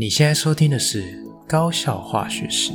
你现在收听的是《高效化学史》。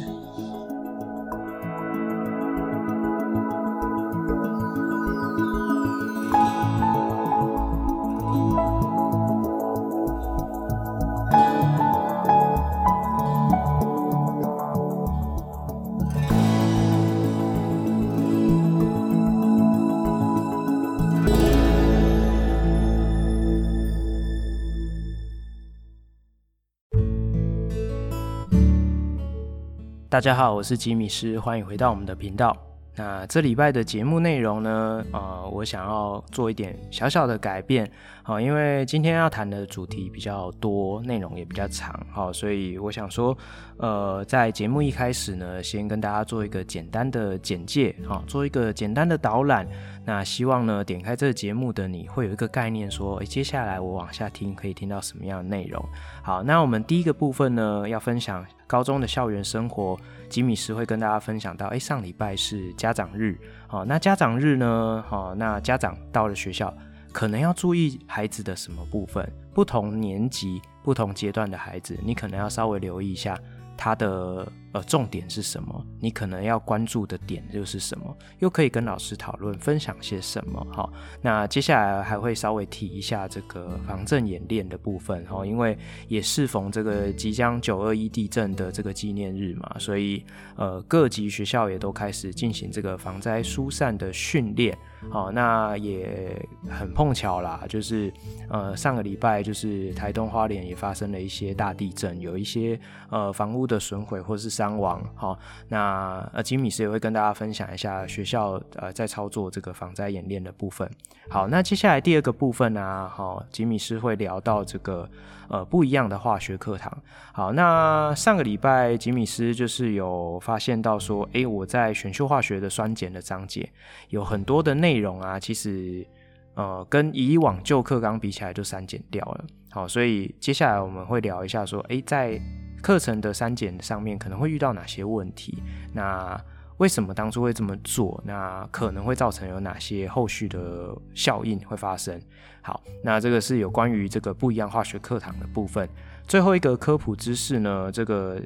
大家好，我是吉米斯，欢迎回到我们的频道。那这礼拜的节目内容呢，呃，我想要做一点小小的改变，好，因为今天要谈的主题比较多，内容也比较长，好，所以我想说，呃，在节目一开始呢，先跟大家做一个简单的简介，好，做一个简单的导览。那希望呢，点开这个节目的你会有一个概念，说，诶，接下来我往下听可以听到什么样的内容？好，那我们第一个部分呢，要分享高中的校园生活。吉米斯会跟大家分享到，诶，上礼拜是家长日，好，那家长日呢，好，那家长到了学校，可能要注意孩子的什么部分？不同年级、不同阶段的孩子，你可能要稍微留意一下。他的呃重点是什么？你可能要关注的点又是什么？又可以跟老师讨论分享些什么？好，那接下来还会稍微提一下这个防震演练的部分哈，因为也适逢这个即将九二一地震的这个纪念日嘛，所以呃各级学校也都开始进行这个防灾疏散的训练。好，那也很碰巧啦，就是呃上个礼拜就是台东花莲也发生了一些大地震，有一些呃房屋的损毁或是伤亡。好，那呃吉米师也会跟大家分享一下学校呃在操作这个防灾演练的部分。好，那接下来第二个部分呢，好，吉米师会聊到这个。呃，不一样的化学课堂。好，那上个礼拜吉米斯就是有发现到说，诶，我在选修化学的酸碱的章节有很多的内容啊，其实呃跟以往旧课纲比起来就删减掉了。好，所以接下来我们会聊一下说，诶，在课程的删减上面可能会遇到哪些问题？那为什么当初会这么做？那可能会造成有哪些后续的效应会发生？好，那这个是有关于这个不一样化学课堂的部分。最后一个科普知识呢，这个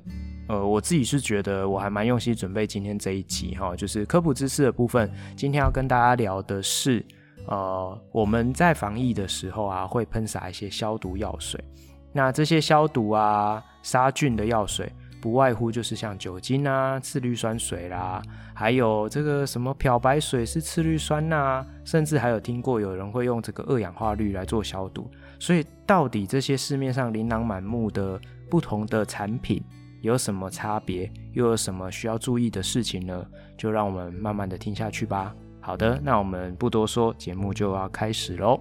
呃，我自己是觉得我还蛮用心准备今天这一集哈，就是科普知识的部分。今天要跟大家聊的是，呃，我们在防疫的时候啊，会喷洒一些消毒药水。那这些消毒啊、杀菌的药水。不外乎就是像酒精啊、次氯酸水啦，还有这个什么漂白水是次氯酸钠，甚至还有听过有人会用这个二氧化氯来做消毒。所以，到底这些市面上琳琅满目的不同的产品有什么差别，又有什么需要注意的事情呢？就让我们慢慢的听下去吧。好的，那我们不多说，节目就要开始喽。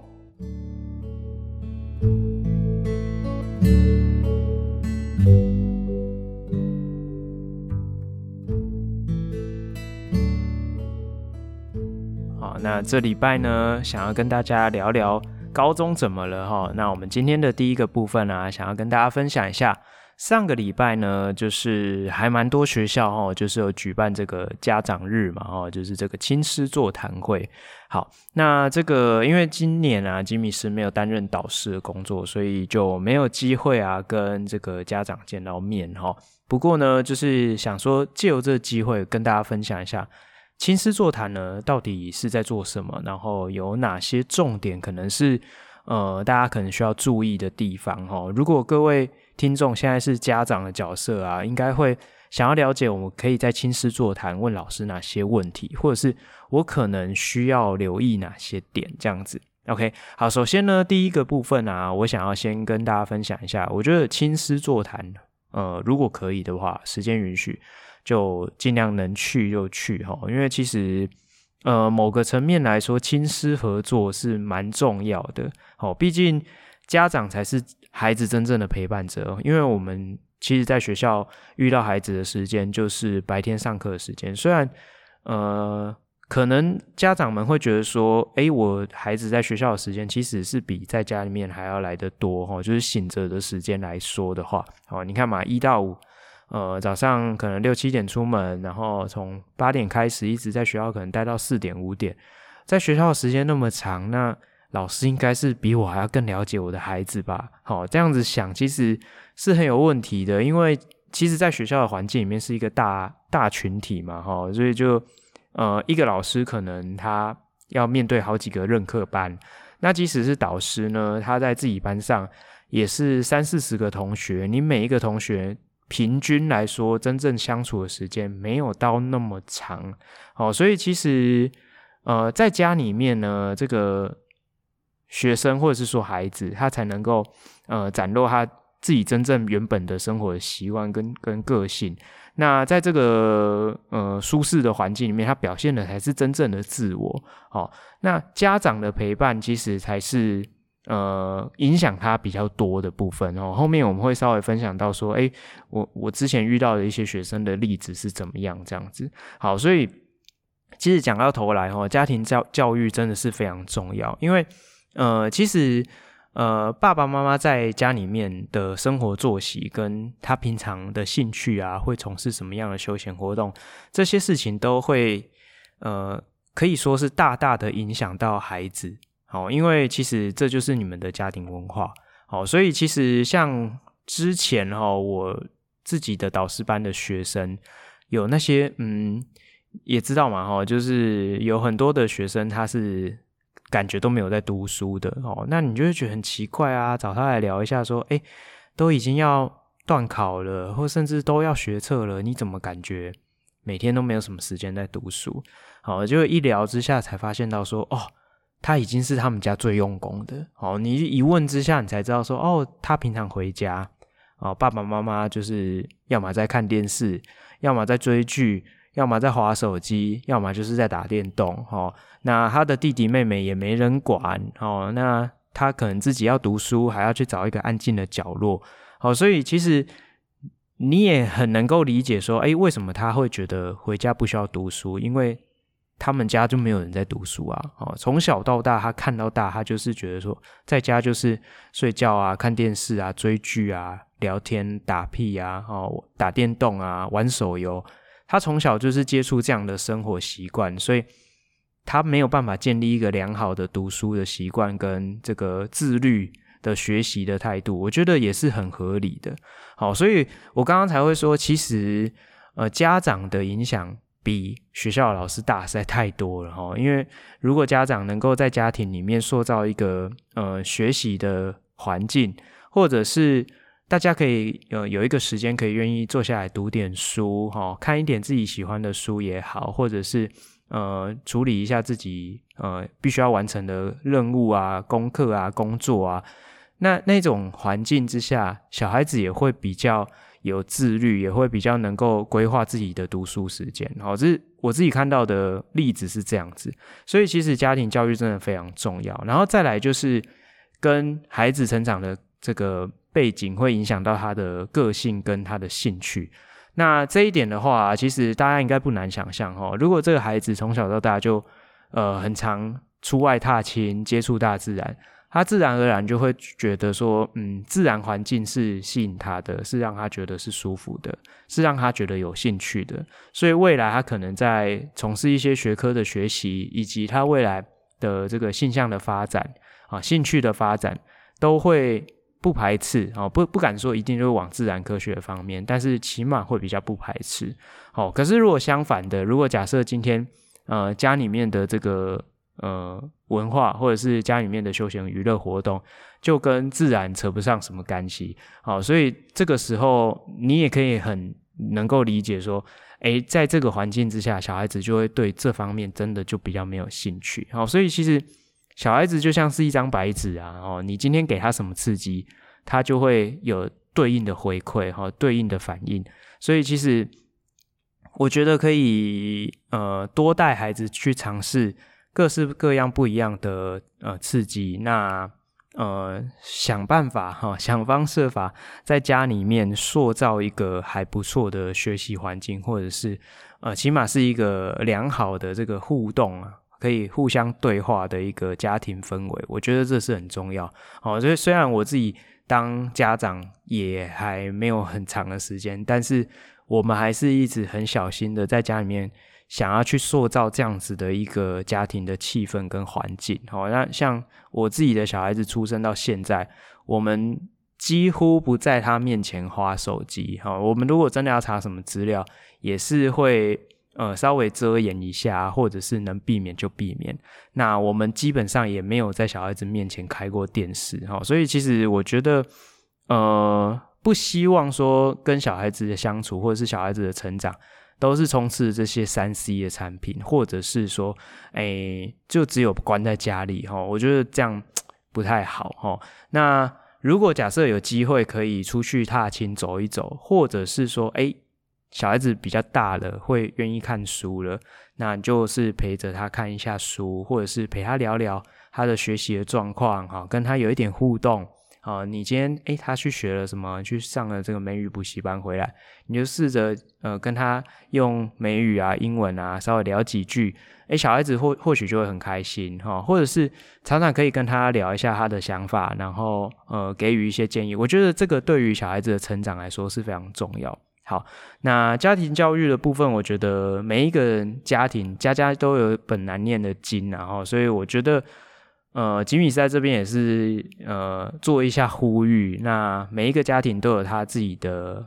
那这礼拜呢，想要跟大家聊聊高中怎么了哈。那我们今天的第一个部分呢、啊，想要跟大家分享一下，上个礼拜呢，就是还蛮多学校哈，就是有举办这个家长日嘛哈，就是这个亲师座谈会。好，那这个因为今年啊，吉米师没有担任导师的工作，所以就没有机会啊，跟这个家长见到面哈。不过呢，就是想说借由这个机会跟大家分享一下。亲师座谈呢，到底是在做什么？然后有哪些重点，可能是呃，大家可能需要注意的地方哈。如果各位听众现在是家长的角色啊，应该会想要了解，我们可以在亲师座谈问老师哪些问题，或者是我可能需要留意哪些点，这样子。OK，好，首先呢，第一个部分啊，我想要先跟大家分享一下，我觉得亲师座谈，呃，如果可以的话，时间允许。就尽量能去就去哈，因为其实，呃，某个层面来说，亲师合作是蛮重要的。好，毕竟家长才是孩子真正的陪伴者。因为我们其实在学校遇到孩子的时间，就是白天上课的时间。虽然，呃，可能家长们会觉得说，诶，我孩子在学校的时间其实是比在家里面还要来得多哈。就是醒着的时间来说的话，好，你看嘛，一到五。呃，早上可能六七点出门，然后从八点开始一直在学校，可能待到四点五点，在学校时间那么长，那老师应该是比我还要更了解我的孩子吧？好，这样子想其实是很有问题的，因为其实在学校的环境里面是一个大大群体嘛，哈，所以就呃一个老师可能他要面对好几个任课班，那即使是导师呢，他在自己班上也是三四十个同学，你每一个同学平均来说真正相处的时间没有到那么长，哦，所以其实呃在家里面呢，这个。学生或者是说孩子，他才能够呃展露他自己真正原本的生活的习惯跟跟个性。那在这个呃舒适的环境里面，他表现的才是真正的自我。哦，那家长的陪伴其实才是呃影响他比较多的部分哦。后面我们会稍微分享到说，诶，我我之前遇到的一些学生的例子是怎么样这样子。好，所以其实讲到头来哦，家庭教教育真的是非常重要，因为。呃，其实，呃，爸爸妈妈在家里面的生活作息，跟他平常的兴趣啊，会从事什么样的休闲活动，这些事情都会，呃，可以说是大大的影响到孩子。哦，因为其实这就是你们的家庭文化。好，所以其实像之前哈，我自己的导师班的学生，有那些嗯，也知道嘛哈，就是有很多的学生他是。感觉都没有在读书的哦，那你就会觉得很奇怪啊。找他来聊一下，说：“诶，都已经要段考了，或甚至都要学测了，你怎么感觉每天都没有什么时间在读书？”好，就一聊之下才发现到说：“哦，他已经是他们家最用功的。”哦，你一问之下，你才知道说：“哦，他平常回家，哦，爸爸妈妈就是要么在看电视，要么在追剧。”要么在滑手机，要么就是在打电动，哦，那他的弟弟妹妹也没人管，哦，那他可能自己要读书，还要去找一个安静的角落，好，所以其实你也很能够理解说，诶，为什么他会觉得回家不需要读书？因为他们家就没有人在读书啊，哦，从小到大他看到大，他就是觉得说，在家就是睡觉啊、看电视啊、追剧啊、聊天、打屁啊、哦，打电动啊、玩手游。他从小就是接触这样的生活习惯，所以他没有办法建立一个良好的读书的习惯跟这个自律的学习的态度，我觉得也是很合理的。好，所以我刚刚才会说，其实呃家长的影响比学校的老师大实在太多了哈。因为如果家长能够在家庭里面塑造一个呃学习的环境，或者是大家可以有有一个时间，可以愿意坐下来读点书，哈，看一点自己喜欢的书也好，或者是呃处理一下自己呃必须要完成的任务啊、功课啊、工作啊，那那种环境之下，小孩子也会比较有自律，也会比较能够规划自己的读书时间。好，这是我自己看到的例子是这样子，所以其实家庭教育真的非常重要。然后再来就是跟孩子成长的这个。背景会影响到他的个性跟他的兴趣，那这一点的话，其实大家应该不难想象哦。如果这个孩子从小到大就呃很常出外踏青，接触大自然，他自然而然就会觉得说，嗯，自然环境是吸引他的，是让他觉得是舒服的，是让他觉得有兴趣的。所以未来他可能在从事一些学科的学习，以及他未来的这个性向的发展啊，兴趣的发展都会。不排斥哦，不不敢说一定就是往自然科学方面，但是起码会比较不排斥。哦，可是如果相反的，如果假设今天呃家里面的这个呃文化或者是家里面的休闲娱乐活动，就跟自然扯不上什么干系，好，所以这个时候你也可以很能够理解说，诶，在这个环境之下，小孩子就会对这方面真的就比较没有兴趣。好，所以其实。小孩子就像是一张白纸啊，哦，你今天给他什么刺激，他就会有对应的回馈，哈，对应的反应。所以其实我觉得可以，呃，多带孩子去尝试各式各样不一样的呃刺激，那呃想办法 哈，想方设法在家里面塑造一个还不错的学习环境，或者是呃起码是一个良好的这个互动啊。可以互相对话的一个家庭氛围，我觉得这是很重要。哦，所以虽然我自己当家长也还没有很长的时间，但是我们还是一直很小心的在家里面想要去塑造这样子的一个家庭的气氛跟环境。好，那像我自己的小孩子出生到现在，我们几乎不在他面前花手机。好，我们如果真的要查什么资料，也是会。呃，稍微遮掩一下，或者是能避免就避免。那我们基本上也没有在小孩子面前开过电视，哈。所以其实我觉得，呃，不希望说跟小孩子的相处，或者是小孩子的成长，都是充斥这些三 C 的产品，或者是说，哎、就只有关在家里，哈。我觉得这样不太好，哈。那如果假设有机会可以出去踏青走一走，或者是说，哎、小孩子比较大了，会愿意看书了，那就是陪着他看一下书，或者是陪他聊聊他的学习的状况，哈，跟他有一点互动，啊，你今天诶，他去学了什么？去上了这个美语补习班回来，你就试着呃跟他用美语啊、英文啊稍微聊几句，诶，小孩子或或许就会很开心，哈，或者是常常可以跟他聊一下他的想法，然后呃给予一些建议。我觉得这个对于小孩子的成长来说是非常重要。好，那家庭教育的部分，我觉得每一个人家庭家家都有本难念的经，然后，所以我觉得，呃，吉米在这边也是呃做一下呼吁。那每一个家庭都有他自己的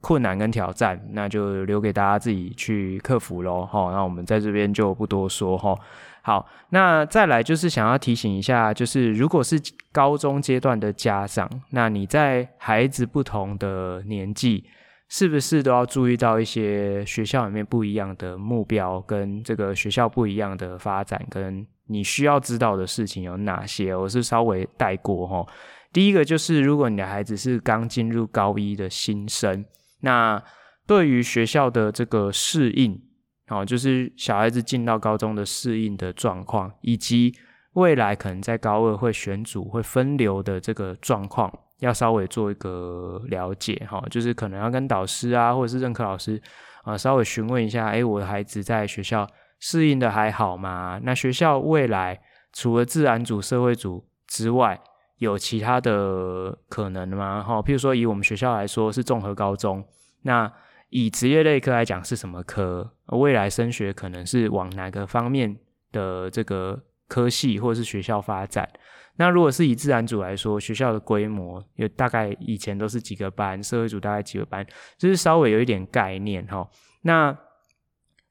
困难跟挑战，那就留给大家自己去克服喽。哈，那我们在这边就不多说哈。好，那再来就是想要提醒一下，就是如果是高中阶段的家长，那你在孩子不同的年纪。是不是都要注意到一些学校里面不一样的目标，跟这个学校不一样的发展，跟你需要知道的事情有哪些？我是稍微带过齁。第一个就是，如果你的孩子是刚进入高一的新生，那对于学校的这个适应，哦，就是小孩子进到高中的适应的状况，以及未来可能在高二会选组、会分流的这个状况。要稍微做一个了解哈，就是可能要跟导师啊，或者是任课老师啊，稍微询问一下，诶，我的孩子在学校适应的还好吗？那学校未来除了自然组、社会组之外，有其他的可能吗？哈，譬如说以我们学校来说是综合高中，那以职业类科来讲是什么科？未来升学可能是往哪个方面的这个科系或是学校发展？那如果是以自然组来说，学校的规模有大概以前都是几个班，社会组大概几个班，就是稍微有一点概念齁。那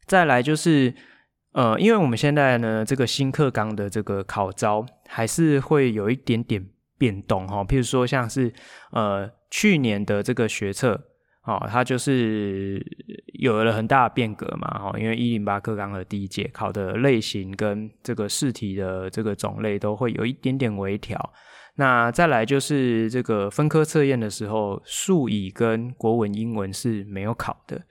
再来就是，呃，因为我们现在呢，这个新课纲的这个考招还是会有一点点变动齁。譬如说，像是呃去年的这个学测。哦，它就是有了很大的变革嘛，哦，因为一零八课纲的第一届考的类型跟这个试题的这个种类都会有一点点微调。那再来就是这个分科测验的时候，数以跟国文、英文是没有考的。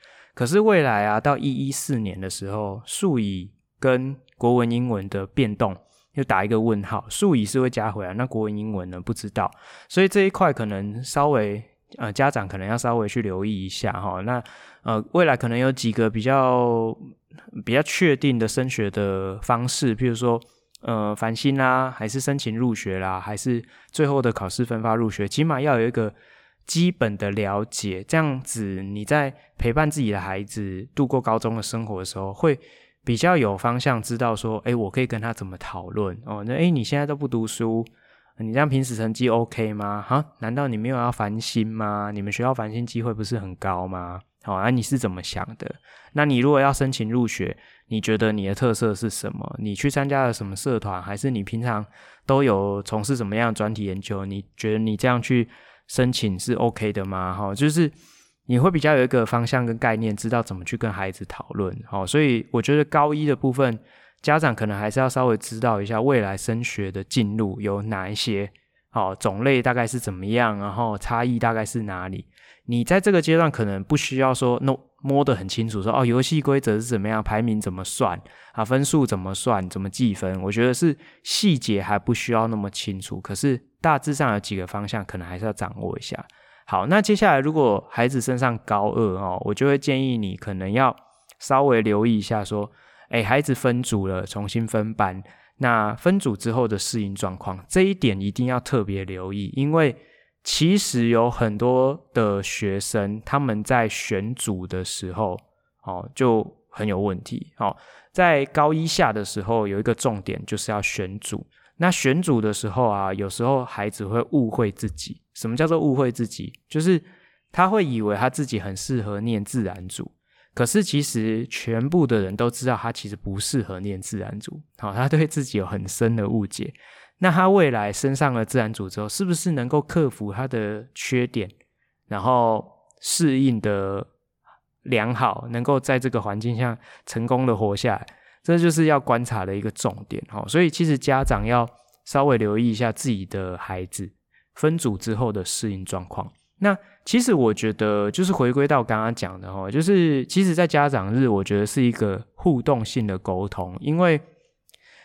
可是未来啊，到一一四年的时候，数以跟国文、英文的变动又打一个问号，数以是会加回来，那国文、英文呢？不知道。所以这一块可能稍微。呃，家长可能要稍微去留意一下哈。那呃，未来可能有几个比较比较确定的升学的方式，譬如说呃，繁星啦，还是申请入学啦，还是最后的考试分发入学，起码要有一个基本的了解，这样子你在陪伴自己的孩子度过高中的生活的时候，会比较有方向，知道说，哎，我可以跟他怎么讨论哦。那哎，你现在都不读书。你这样平时成绩 OK 吗？哈，难道你没有要烦心吗？你们学校烦心机会不是很高吗？好，啊，你是怎么想的？那你如果要申请入学，你觉得你的特色是什么？你去参加了什么社团？还是你平常都有从事什么样的专题研究？你觉得你这样去申请是 OK 的吗？哈，就是你会比较有一个方向跟概念，知道怎么去跟孩子讨论。好，所以我觉得高一的部分。家长可能还是要稍微知道一下未来升学的进路有哪一些，好，种类大概是怎么样，然后差异大概是哪里。你在这个阶段可能不需要说 No 摸得很清楚说，哦，游戏规则是怎么样，排名怎么算啊，分数怎么算，怎么计分。我觉得是细节还不需要那么清楚，可是大致上有几个方向可能还是要掌握一下。好，那接下来如果孩子升上高二哦，我就会建议你可能要稍微留意一下说。哎，孩子分组了，重新分班，那分组之后的适应状况，这一点一定要特别留意，因为其实有很多的学生他们在选组的时候，哦，就很有问题。好，在高一下的时候，有一个重点就是要选组。那选组的时候啊，有时候孩子会误会自己。什么叫做误会自己？就是他会以为他自己很适合念自然组，可是其实全部的人都知道他其实不适合念自然组。好，他对自己有很深的误解。那他未来升上了自然组之后，是不是能够克服他的缺点，然后适应的良好，能够在这个环境下成功的活下来？这就是要观察的一个重点，哈，所以其实家长要稍微留意一下自己的孩子分组之后的适应状况。那其实我觉得，就是回归到刚刚讲的，哈，就是其实，在家长日，我觉得是一个互动性的沟通，因为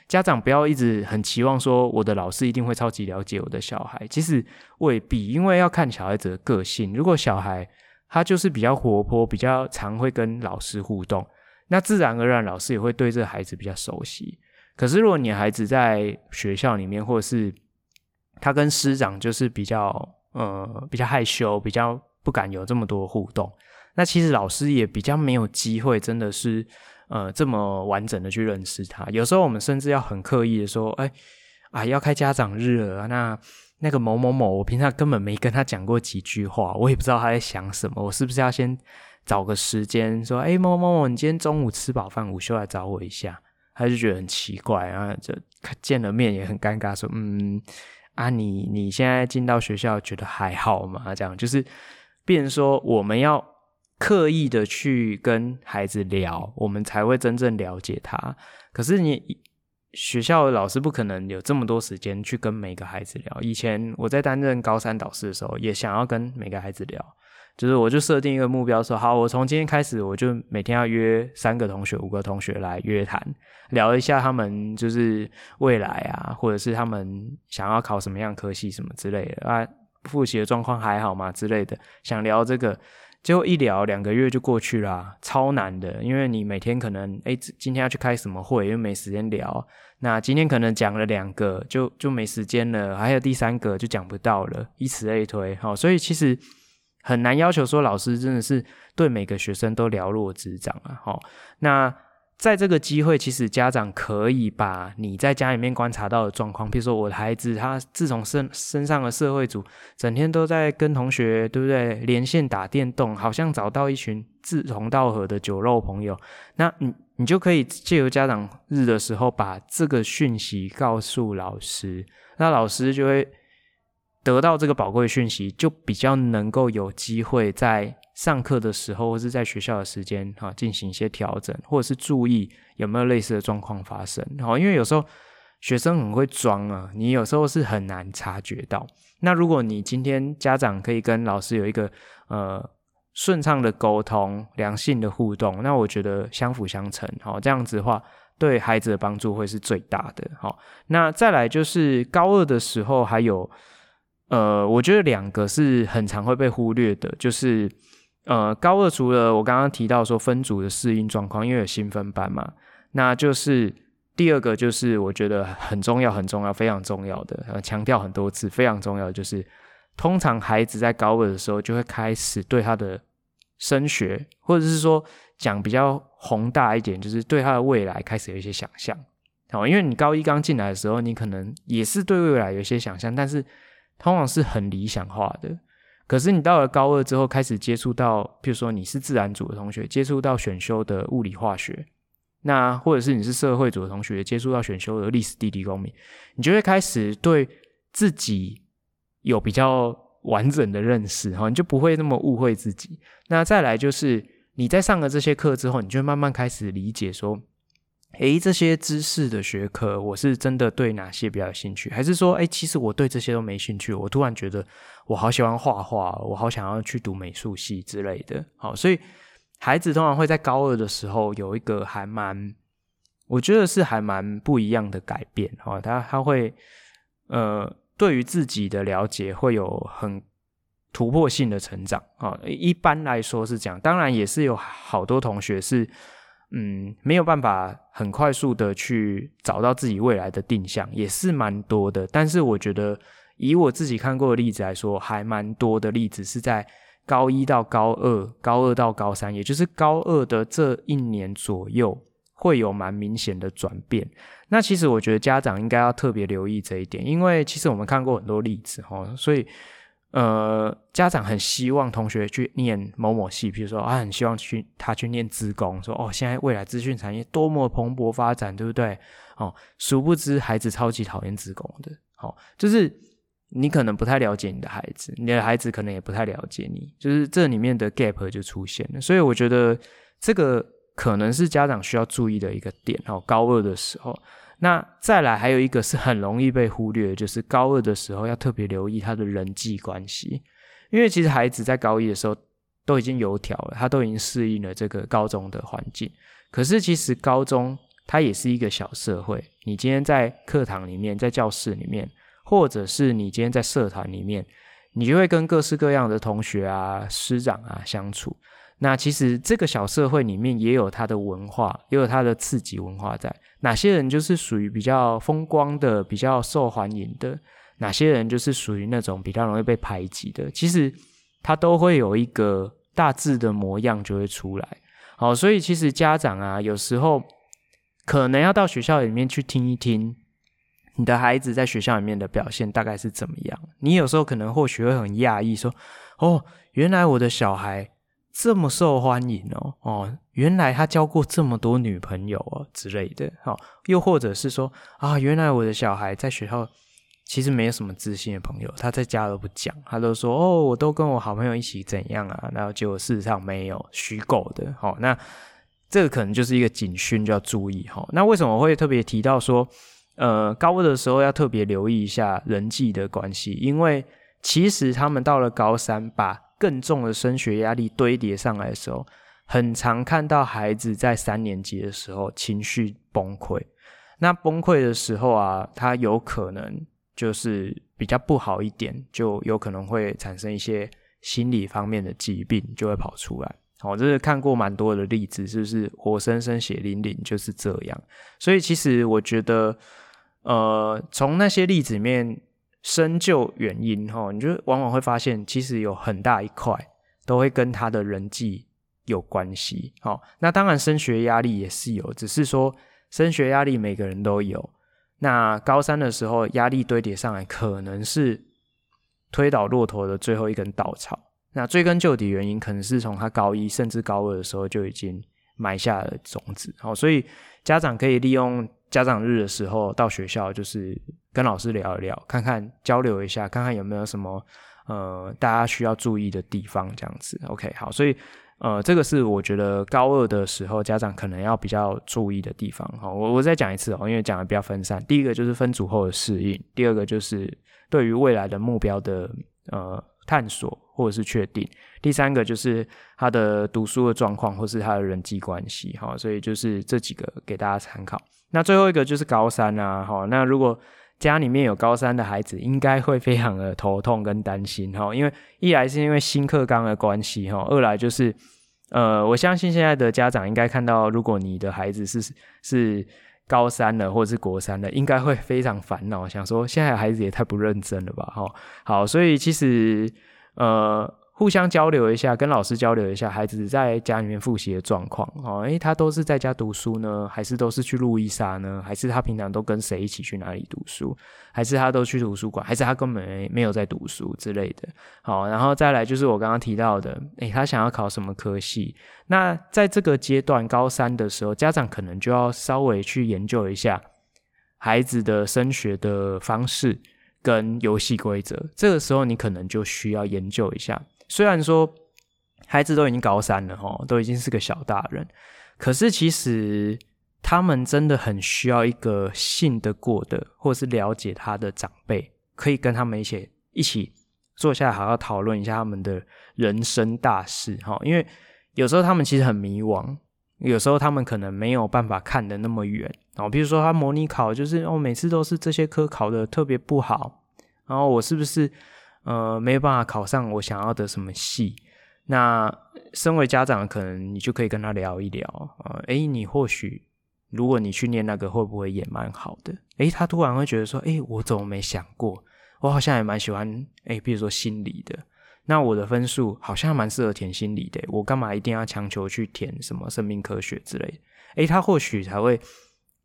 家长不要一直很期望说我的老师一定会超级了解我的小孩，其实未必，因为要看小孩子的个性。如果小孩他就是比较活泼，比较常会跟老师互动。那自然而然，老师也会对这个孩子比较熟悉。可是，如果你孩子在学校里面，或者是他跟师长就是比较呃比较害羞，比较不敢有这么多互动，那其实老师也比较没有机会，真的是呃这么完整的去认识他。有时候我们甚至要很刻意的说：“哎啊，要开家长日了，那那个某某某，我平常根本没跟他讲过几句话，我也不知道他在想什么，我是不是要先？”找个时间说，哎、某某某，你今天中午吃饱饭，午休来找我一下。他就觉得很奇怪，然后就见了面也很尴尬，说，嗯，啊你，你你现在进到学校觉得还好吗？这样就是，变成说我们要刻意的去跟孩子聊，我们才会真正了解他。可是你学校的老师不可能有这么多时间去跟每个孩子聊。以前我在担任高三导师的时候，也想要跟每个孩子聊。就是我就设定一个目标说，好，我从今天开始，我就每天要约三个同学、五个同学来约谈，聊一下他们就是未来啊，或者是他们想要考什么样科系什么之类的啊，复习的状况还好吗之类的，想聊这个，结果一聊两个月就过去了，超难的，因为你每天可能哎，今天要去开什么会，又没时间聊，那今天可能讲了两个就就没时间了，还有第三个就讲不到了，以此类推，好，所以其实。很难要求说老师真的是对每个学生都了若指掌啊！好，那在这个机会，其实家长可以把你在家里面观察到的状况，比如说我的孩子他自从升升上了社会组，整天都在跟同学对不对连线打电动，好像找到一群志同道合的酒肉朋友。那你你就可以借由家长日的时候，把这个讯息告诉老师，那老师就会。得到这个宝贵讯息，就比较能够有机会在上课的时候，或是在学校的时间，哈，进行一些调整，或者是注意有没有类似的状况发生。好，因为有时候学生很会装啊，你有时候是很难察觉到。那如果你今天家长可以跟老师有一个呃顺畅的沟通、良性的互动，那我觉得相辅相成，好，这样子的话对孩子的帮助会是最大的。好，那再来就是高二的时候还有。呃，我觉得两个是很常会被忽略的，就是呃，高二除了我刚刚提到说分组的适应状况，因为有新分班嘛，那就是第二个就是我觉得很重要、很重要、非常重要的，呃，强调很多次，非常重要的就是，通常孩子在高二的时候就会开始对他的升学，或者是说讲比较宏大一点，就是对他的未来开始有一些想象。好，因为你高一刚进来的时候，你可能也是对未来有一些想象，但是。通常是很理想化的，可是你到了高二之后，开始接触到，譬如说你是自然组的同学，接触到选修的物理化学，那或者是你是社会组的同学，接触到选修的历史、地理、公民，你就会开始对自己有比较完整的认识，哈，你就不会那么误会自己。那再来就是你在上了这些课之后，你就慢慢开始理解说。诶，这些知识的学科，我是真的对哪些比较有兴趣？还是说，诶，其实我对这些都没兴趣？我突然觉得我好喜欢画画，我好想要去读美术系之类的。好，所以孩子通常会在高二的时候有一个还蛮，我觉得是还蛮不一样的改变。哈，他他会呃，对于自己的了解会有很突破性的成长。啊，一般来说是这样，当然也是有好多同学是。嗯，没有办法很快速的去找到自己未来的定向，也是蛮多的。但是我觉得，以我自己看过的例子来说，还蛮多的例子是在高一到高二，高二到高三，也就是高二的这一年左右，会有蛮明显的转变。那其实我觉得家长应该要特别留意这一点，因为其实我们看过很多例子哈，所以呃，家长很希望同学去念某某系，比如说啊，很希望去他去念资工，说哦，现在未来资讯产业多么蓬勃发展，对不对？哦，殊不知孩子超级讨厌资工的，哦，就是你可能不太了解你的孩子，你的孩子可能也不太了解你，就是这里面的 gap 就出现了，所以我觉得这个。可能是家长需要注意的一个点哦。高二的时候，那再来还有一个是很容易被忽略，就是高二的时候要特别留意他的人际关系，因为其实孩子在高一的时候都已经油条了，他都已经适应了这个高中的环境。可是其实高中它也是一个小社会，你今天在课堂里面，在教室里面，或者是你今天在社团里面，你就会跟各式各样的同学啊、师长啊相处。那其实这个小社会里面也有他的文化，也有他的次级文化在。哪些人就是属于比较风光的、比较受欢迎的？哪些人就是属于那种比较容易被排挤的？其实他都会有一个大致的模样就会出来。好，所以其实家长啊，有时候可能要到学校里面去听一听你的孩子在学校里面的表现大概是怎么样。你有时候可能或许会很讶异，说：“哦，原来我的小孩。”这么受欢迎哦哦，原来他交过这么多女朋友哦之类的，好，又或者是说啊，原来我的小孩在学校其实没有什么知心的朋友，他在家都不讲，他都说哦，我都跟我好朋友一起怎样啊，然后结果事实上没有，虚构的，好，那这个可能就是一个警讯，就要注意哈。那为什么我会特别提到说，呃，高二的时候要特别留意一下人际的关系，因为其实他们到了高三把。更重的升学压力堆叠上来的时候，很常看到孩子在三年级的时候情绪崩溃。那崩溃的时候啊，他有可能就是比较不好一点，就有可能会产生一些心理方面的疾病，就会跑出来。我这是看过蛮多的例子，是不是活生生血淋淋就是这样？所以其实我觉得，呃，从那些例子里面。深究原因，哈，你就往往会发现，其实有很大一块都会跟他的人际有关系。好，那当然升学压力也是有，只是说升学压力每个人都有。那高三的时候压力堆叠上来，可能是推倒骆驼的最后一根稻草。那追根究底原因，可能是从他高一甚至高二的时候就已经埋下了种子。好，所以家长可以利用家长日的时候到学校，就是。跟老师聊一聊，看看交流一下，看看有没有什么呃大家需要注意的地方，这样子。OK，好，所以呃这个是我觉得高二的时候家长可能要比较注意的地方。好，我我再讲一次哦，因为讲的比较分散。第一个就是分组后的适应，第二个就是对于未来的目标的呃探索或者是确定，第三个就是他的读书的状况或是他的人际关系。好，所以就是这几个给大家参考。那最后一个就是高三啊，好，那如果家里面有高三的孩子，应该会非常的头痛跟担心哈，因为一来是因为新课纲的关系哈，二来就是呃，我相信现在的家长应该看到，如果你的孩子是是高三了或者是国三了，应该会非常烦恼，想说现在的孩子也太不认真了吧哈。好，所以其实呃。互相交流一下，跟老师交流一下，孩子在家里面复习的状况哦。诶，他都是在家读书呢，还是都是去路易莎呢？还是他平常都跟谁一起去哪里读书？还是他都去图书馆？还是他根本没没有在读书之类的？好，然后再来就是我刚刚提到的，诶，他想要考什么科系？那在这个阶段，高三的时候，家长可能就要稍微去研究一下孩子的升学的方式跟游戏规则。这个时候，你可能就需要研究一下。虽然说孩子都已经高三了齁，都已经是个小大人，可是其实他们真的很需要一个信得过的，或是了解他的长辈，可以跟他们一起一起坐下来好好讨论一下他们的人生大事齁。因为有时候他们其实很迷惘，有时候他们可能没有办法看得那么远哦。比如说他模拟考就是哦，每次都是这些科考得特别不好，然后我是不是？呃，没有办法考上我想要的什么系，那身为家长，可能你就可以跟他聊一聊，呃，诶，你或许如果你去念那个，会不会也蛮好的？诶，他突然会觉得说，诶，我怎么没想过？我好像也蛮喜欢，诶，比如说心理的，那我的分数好像蛮适合填心理的，我干嘛一定要强求去填什么生命科学之类的？诶，他或许才会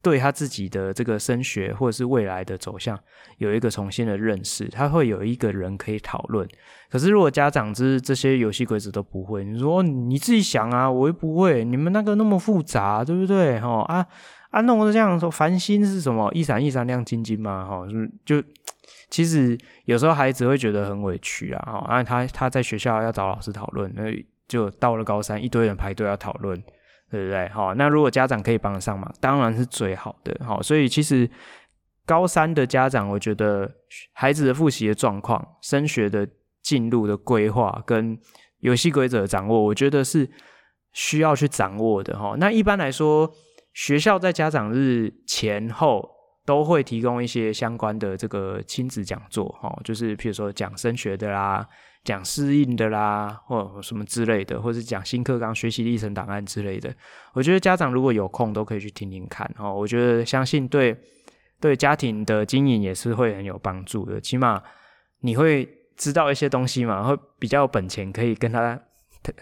对他自己的这个升学或者是未来的走向有一个重新的认识，他会有一个人可以讨论。可是如果家长之这些游戏规则都不会，你说你自己想啊，我又不会，你们那个那么复杂，对不对？哈啊啊，弄得这样说，繁星是什么？一闪一闪亮晶晶嘛，哈，就。其实有时候孩子会觉得很委屈啊，哈啊，他他在学校要找老师讨论，那就到了高三，一堆人排队要讨论，对不对？好，那如果家长可以帮得上忙，当然是最好的。好，所以其实高三的家长，我觉得孩子的复习的状况、升学的进路的规划跟游戏规则的掌握，我觉得是需要去掌握的。哈，那一般来说，学校在家长日前后。都会提供一些相关的这个亲子讲座，哈，就是譬如说讲升学的啦，讲适应的啦，或什么之类的，或是讲新课纲学习历程档案之类的。我觉得家长如果有空都可以去听听看，哦，我觉得相信对对家庭的经营也是会很有帮助的，起码你会知道一些东西嘛，会比较有本钱可以跟他。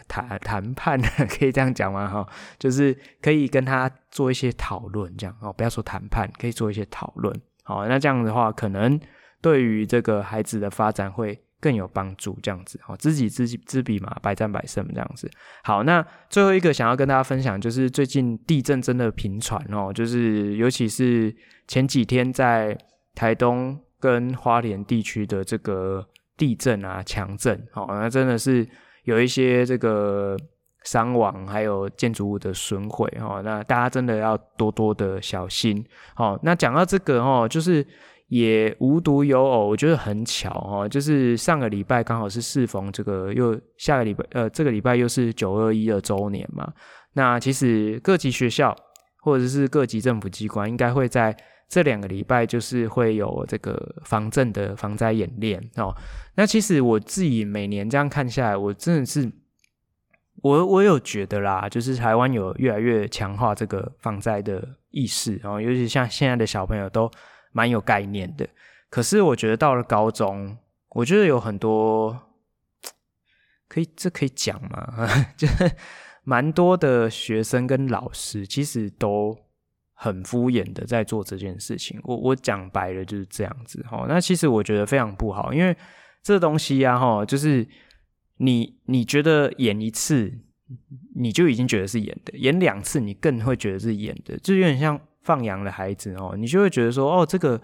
谈谈判 可以这样讲吗？哈，就是可以跟他做一些讨论，这样哦，不要说谈判，可以做一些讨论。好，那这样的话，可能对于这个孩子的发展会更有帮助。这样子，好，知己知己知彼嘛，百战百胜这样子。好，那最后一个想要跟大家分享，就是最近地震真的频传哦，就是尤其是前几天在台东跟花莲地区的这个地震啊，强震，哦，那真的是。有一些这个伤亡，还有建筑物的损毁哦，那大家真的要多多的小心哦。那讲到这个哦，就是也无独有偶，我觉得很巧哦，就是上个礼拜刚好是适逢这个又下个礼拜呃，这个礼拜又是九二一的周年嘛。那其实各级学校或者是各级政府机关应该会在。这两个礼拜就是会有这个防震的防灾演练哦。那其实我自己每年这样看下来，我真的是我我有觉得啦，就是台湾有越来越强化这个防灾的意识然哦，尤其像现在的小朋友都蛮有概念的。可是我觉得到了高中，我觉得有很多可以这可以讲吗？就是蛮多的学生跟老师其实都。很敷衍的在做这件事情，我我讲白了就是这样子齁。那其实我觉得非常不好，因为这东西呀哈，就是你你觉得演一次，你就已经觉得是演的；演两次，你更会觉得是演的。就有点像放羊的孩子哦，你就会觉得说，哦，这个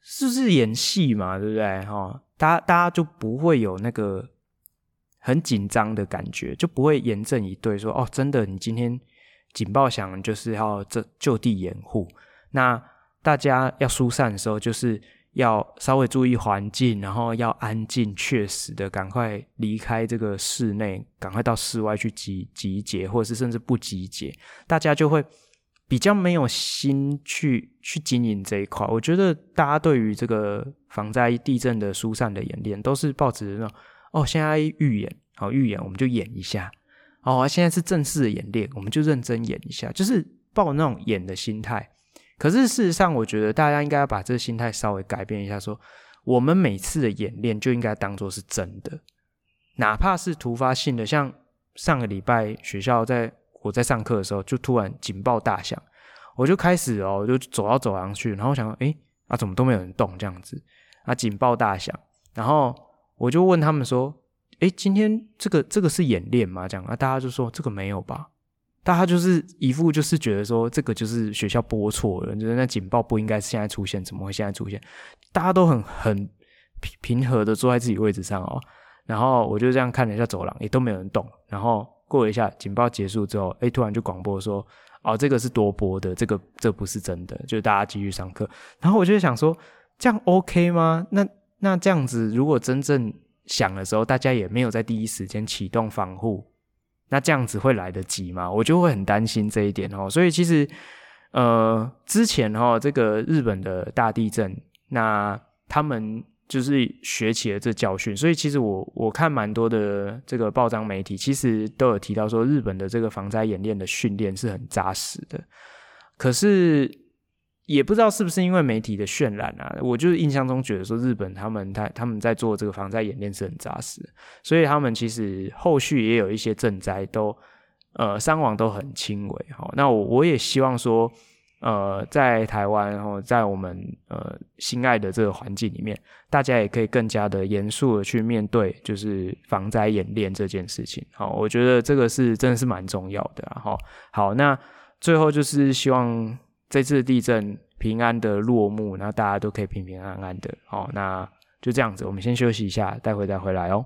是不是演戏嘛？对不对？齁，大家大家就不会有那个很紧张的感觉，就不会严阵以对，说哦，真的，你今天。警报响就是要这就地掩护，那大家要疏散的时候，就是要稍微注意环境，然后要安静，确实的赶快离开这个室内，赶快到室外去集集结，或者是甚至不集结，大家就会比较没有心去去经营这一块。我觉得大家对于这个防灾地震的疏散的演练，都是抱着那种哦，现在预演，好预演，我们就演一下。哦，现在是正式的演练，我们就认真演一下，就是抱那种演的心态。可是事实上，我觉得大家应该要把这个心态稍微改变一下，说我们每次的演练就应该当做是真的，哪怕是突发性的，像上个礼拜学校在我在上课的时候，就突然警报大响，我就开始哦，就走到走廊去，然后想说，诶，啊，怎么都没有人动这样子？啊，警报大响，然后我就问他们说。诶，今天这个这个是演练吗？这样啊，大家就说这个没有吧？大家就是一副就是觉得说这个就是学校播错了，就是那警报不应该是现在出现，怎么会现在出现？大家都很很平平和的坐在自己位置上哦。然后我就这样看了一下走廊，也都没有人动。然后过一下，警报结束之后，诶，突然就广播说：“哦，这个是多播的，这个这不是真的。”就是大家继续上课。然后我就想说，这样 OK 吗？那那这样子，如果真正响的时候，大家也没有在第一时间启动防护，那这样子会来得及吗？我就会很担心这一点哦。所以其实，呃，之前哦，这个日本的大地震，那他们就是学起了这教训。所以其实我我看蛮多的这个报章媒体，其实都有提到说，日本的这个防灾演练的训练是很扎实的。可是也不知道是不是因为媒体的渲染啊，我就是印象中觉得说日本他们他他们在做这个防灾演练是很扎实，所以他们其实后续也有一些赈灾都呃伤亡都很轻微。好，那我我也希望说。呃，在台湾，然后在我们呃心爱的这个环境里面，大家也可以更加的严肃的去面对，就是防灾演练这件事情。好，我觉得这个是真的是蛮重要的啊。好，好，那最后就是希望这次地震平安的落幕，然后大家都可以平平安安的。好，那就这样子，我们先休息一下，待会再回来哦。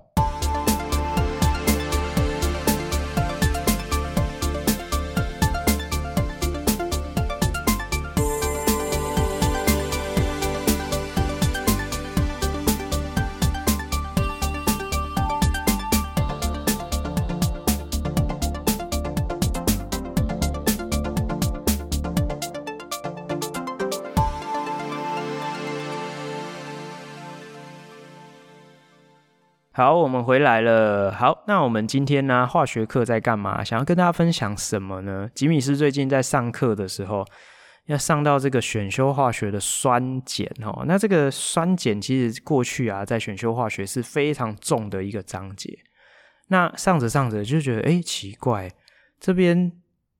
好，我们回来了。好，那我们今天呢，化学课在干嘛？想要跟大家分享什么呢？吉米斯最近在上课的时候，要上到这个选修化学的酸碱哦。那这个酸碱其实过去啊，在选修化学是非常重的一个章节。那上着上着就觉得，哎，奇怪，这边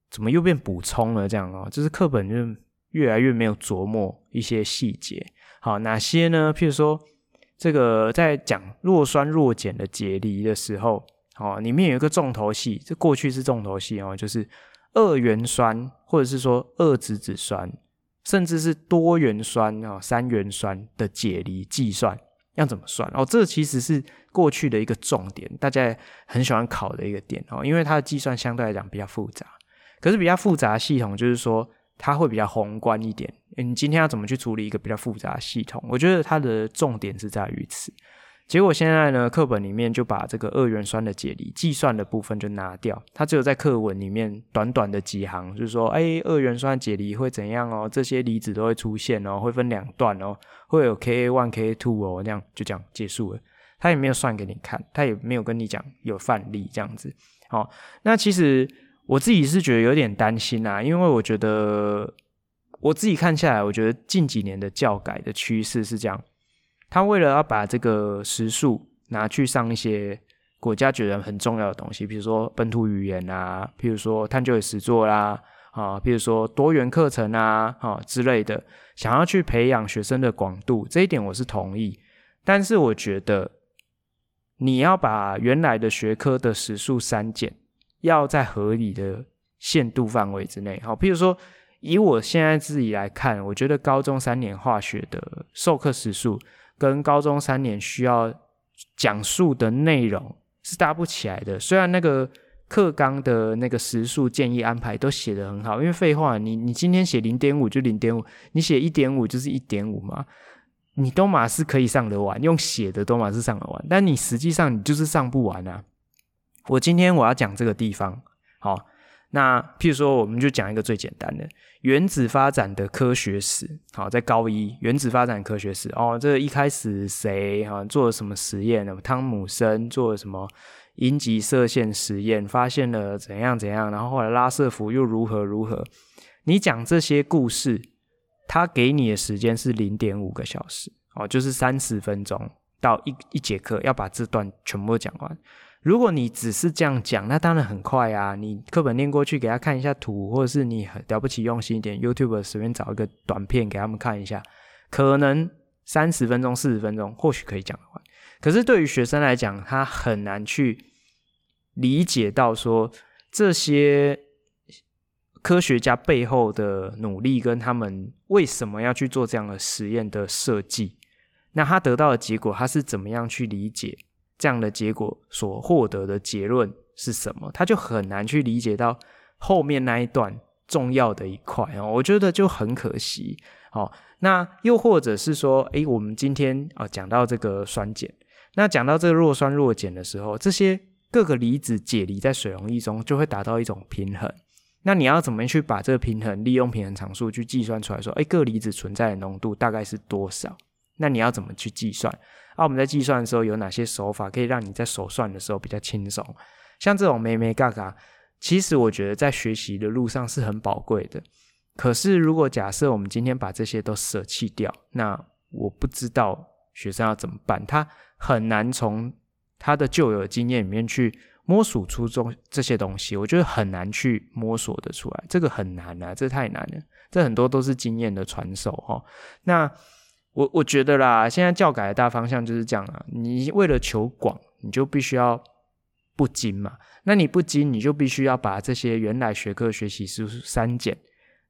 怎么又变补充了？这样哦，就是课本就越来越没有琢磨一些细节。好，哪些呢？譬如说。这个在讲弱酸弱碱的解离的时候，哦，里面有一个重头戏，这过去是重头戏哦，就是二元酸或者是说二子子酸，甚至是多元酸哦、三元酸的解离计算要怎么算哦？这其实是过去的一个重点，大家很喜欢考的一个点哦，因为它的计算相对来讲比较复杂，可是比较复杂的系统就是说。它会比较宏观一点。你今天要怎么去处理一个比较复杂的系统？我觉得它的重点是在于此。结果现在呢，课本里面就把这个二元酸的解离计算的部分就拿掉，它只有在课文里面短短的几行，就是说，哎，二元酸解离会怎样哦？这些离子都会出现哦，会分两段哦，会有 Ka one Ka two 哦，这样就这样结束了。他也没有算给你看，他也没有跟你讲有范例这样子。好，那其实。我自己是觉得有点担心啊，因为我觉得我自己看下来，我觉得近几年的教改的趋势是这样，他为了要把这个时数拿去上一些国家觉得很重要的东西，比如说本土语言啊，比如说探究与实作啦，啊，比如说多元课程啊，啊之类的，想要去培养学生的广度，这一点我是同意，但是我觉得你要把原来的学科的时数删减。要在合理的限度范围之内，好，譬如说，以我现在自己来看，我觉得高中三年化学的授课时数跟高中三年需要讲述的内容是搭不起来的。虽然那个课纲的那个时数建议安排都写得很好，因为废话，你你今天写零点五就零点五，你写一点五就是一点五嘛，你都嘛是可以上得完，用写的都嘛是上得完，但你实际上你就是上不完啊。我今天我要讲这个地方，好，那譬如说，我们就讲一个最简单的原子发展的科学史，好，在高一原子发展科学史哦，这一开始谁哈做了什么实验呢？汤姆森做了什么阴极射线实验，发现了怎样怎样，然后后来拉瑟福又如何如何？你讲这些故事，他给你的时间是零点五个小时，哦，就是三十分钟到一一节课，要把这段全部讲完。如果你只是这样讲，那当然很快啊！你课本念过去，给他看一下图，或者是你很了不起用心一点，YouTube 随便找一个短片给他们看一下，可能三十分钟、四十分钟或许可以讲得完。可是对于学生来讲，他很难去理解到说这些科学家背后的努力跟他们为什么要去做这样的实验的设计。那他得到的结果，他是怎么样去理解？这样的结果所获得的结论是什么？他就很难去理解到后面那一段重要的一块哦，我觉得就很可惜。好，那又或者是说，诶，我们今天啊讲到这个酸碱，那讲到这个弱酸弱碱的时候，这些各个离子解离在水溶液中就会达到一种平衡。那你要怎么去把这个平衡利用平衡常数去计算出来说，诶，各离子存在的浓度大概是多少？那你要怎么去计算？啊、我们在计算的时候有哪些手法可以让你在手算的时候比较轻松？像这种咩咩嘎嘎，其实我觉得在学习的路上是很宝贵的。可是如果假设我们今天把这些都舍弃掉，那我不知道学生要怎么办，他很难从他的旧有的经验里面去摸索出中这些东西，我觉得很难去摸索得出来，这个很难啊，这太难了，这很多都是经验的传授哈。那我我觉得啦，现在教改的大方向就是这样啊，你为了求广，你就必须要不精嘛，那你不精，你就必须要把这些原来学科学习是删减，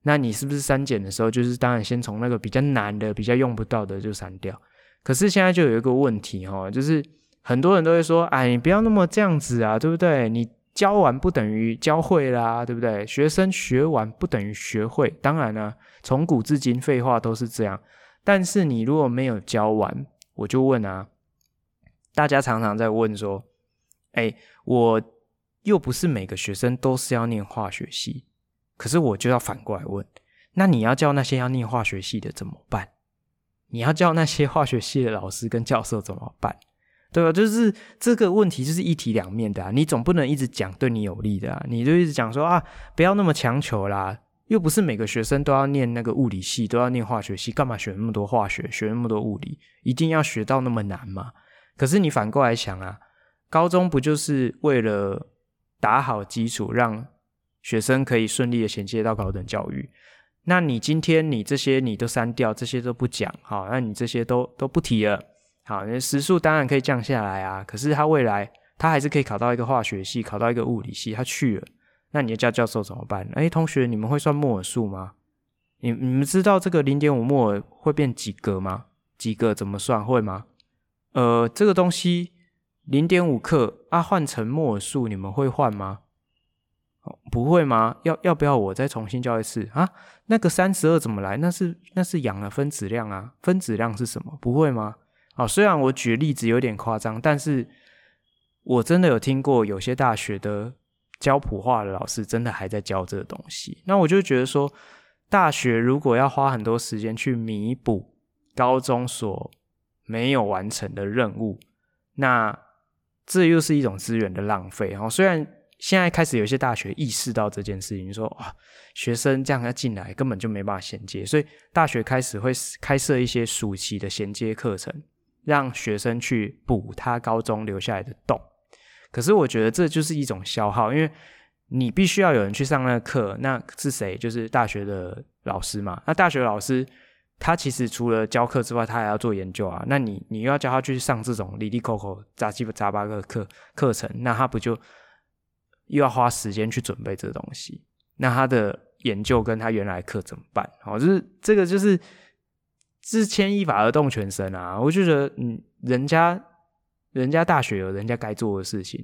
那你是不是删减的时候，就是当然先从那个比较难的、比较用不到的就删掉。可是现在就有一个问题哈，就是很多人都会说，哎，你不要那么这样子啊，对不对？你教完不等于教会啦，对不对？学生学完不等于学会。当然呢，从古至今废话都是这样。但是你如果没有教完，我就问啊，大家常常在问说，哎，我又不是每个学生都是要念化学系，可是我就要反过来问，那你要教那些要念化学系的怎么办？你要教那些化学系的老师跟教授怎么办？对吧？就是这个问题就是一体两面的啊！你总不能一直讲对你有利的啊！你就一直讲说啊，不要那么强求啦，又不是每个学生都要念那个物理系，都要念化学系，干嘛学那么多化学，学那么多物理，一定要学到那么难吗？可是你反过来想啊，高中不就是为了打好基础，让学生可以顺利的衔接到高等教育？那你今天你这些你都删掉，这些都不讲，好，那你这些都都不提了，好，那时速当然可以降下来啊。可是他未来他还是可以考到一个化学系，考到一个物理系，他去了，那你要教教授怎么办？哎，同学，你们会算摩尔数吗？你你们知道这个零点五摩尔会变几个吗？几个怎么算？会吗？呃，这个东西零点五克啊，换成摩尔数，你们会换吗？不会吗？要要不要我再重新教一次啊？那个三十二怎么来？那是那是氧的分子量啊，分子量是什么？不会吗？哦，虽然我举例子有点夸张，但是我真的有听过有些大学的教普化的老师真的还在教这个东西。那我就觉得说，大学如果要花很多时间去弥补高中所没有完成的任务，那这又是一种资源的浪费。哦，虽然。现在开始有些大学意识到这件事情，说哇，学生这样要进来根本就没办法衔接，所以大学开始会开设一些暑期的衔接课程，让学生去补他高中留下来的洞。可是我觉得这就是一种消耗，因为你必须要有人去上那个课，那是谁？就是大学的老师嘛。那大学老师他其实除了教课之外，他还要做研究啊。那你你又要教他去上这种哩哩抠抠杂七杂八个课课程，那他不就？又要花时间去准备这个东西，那他的研究跟他原来课怎么办？好，就是这个就是，是牵一发而动全身啊！我就觉得，嗯，人家人家大学有人家该做的事情，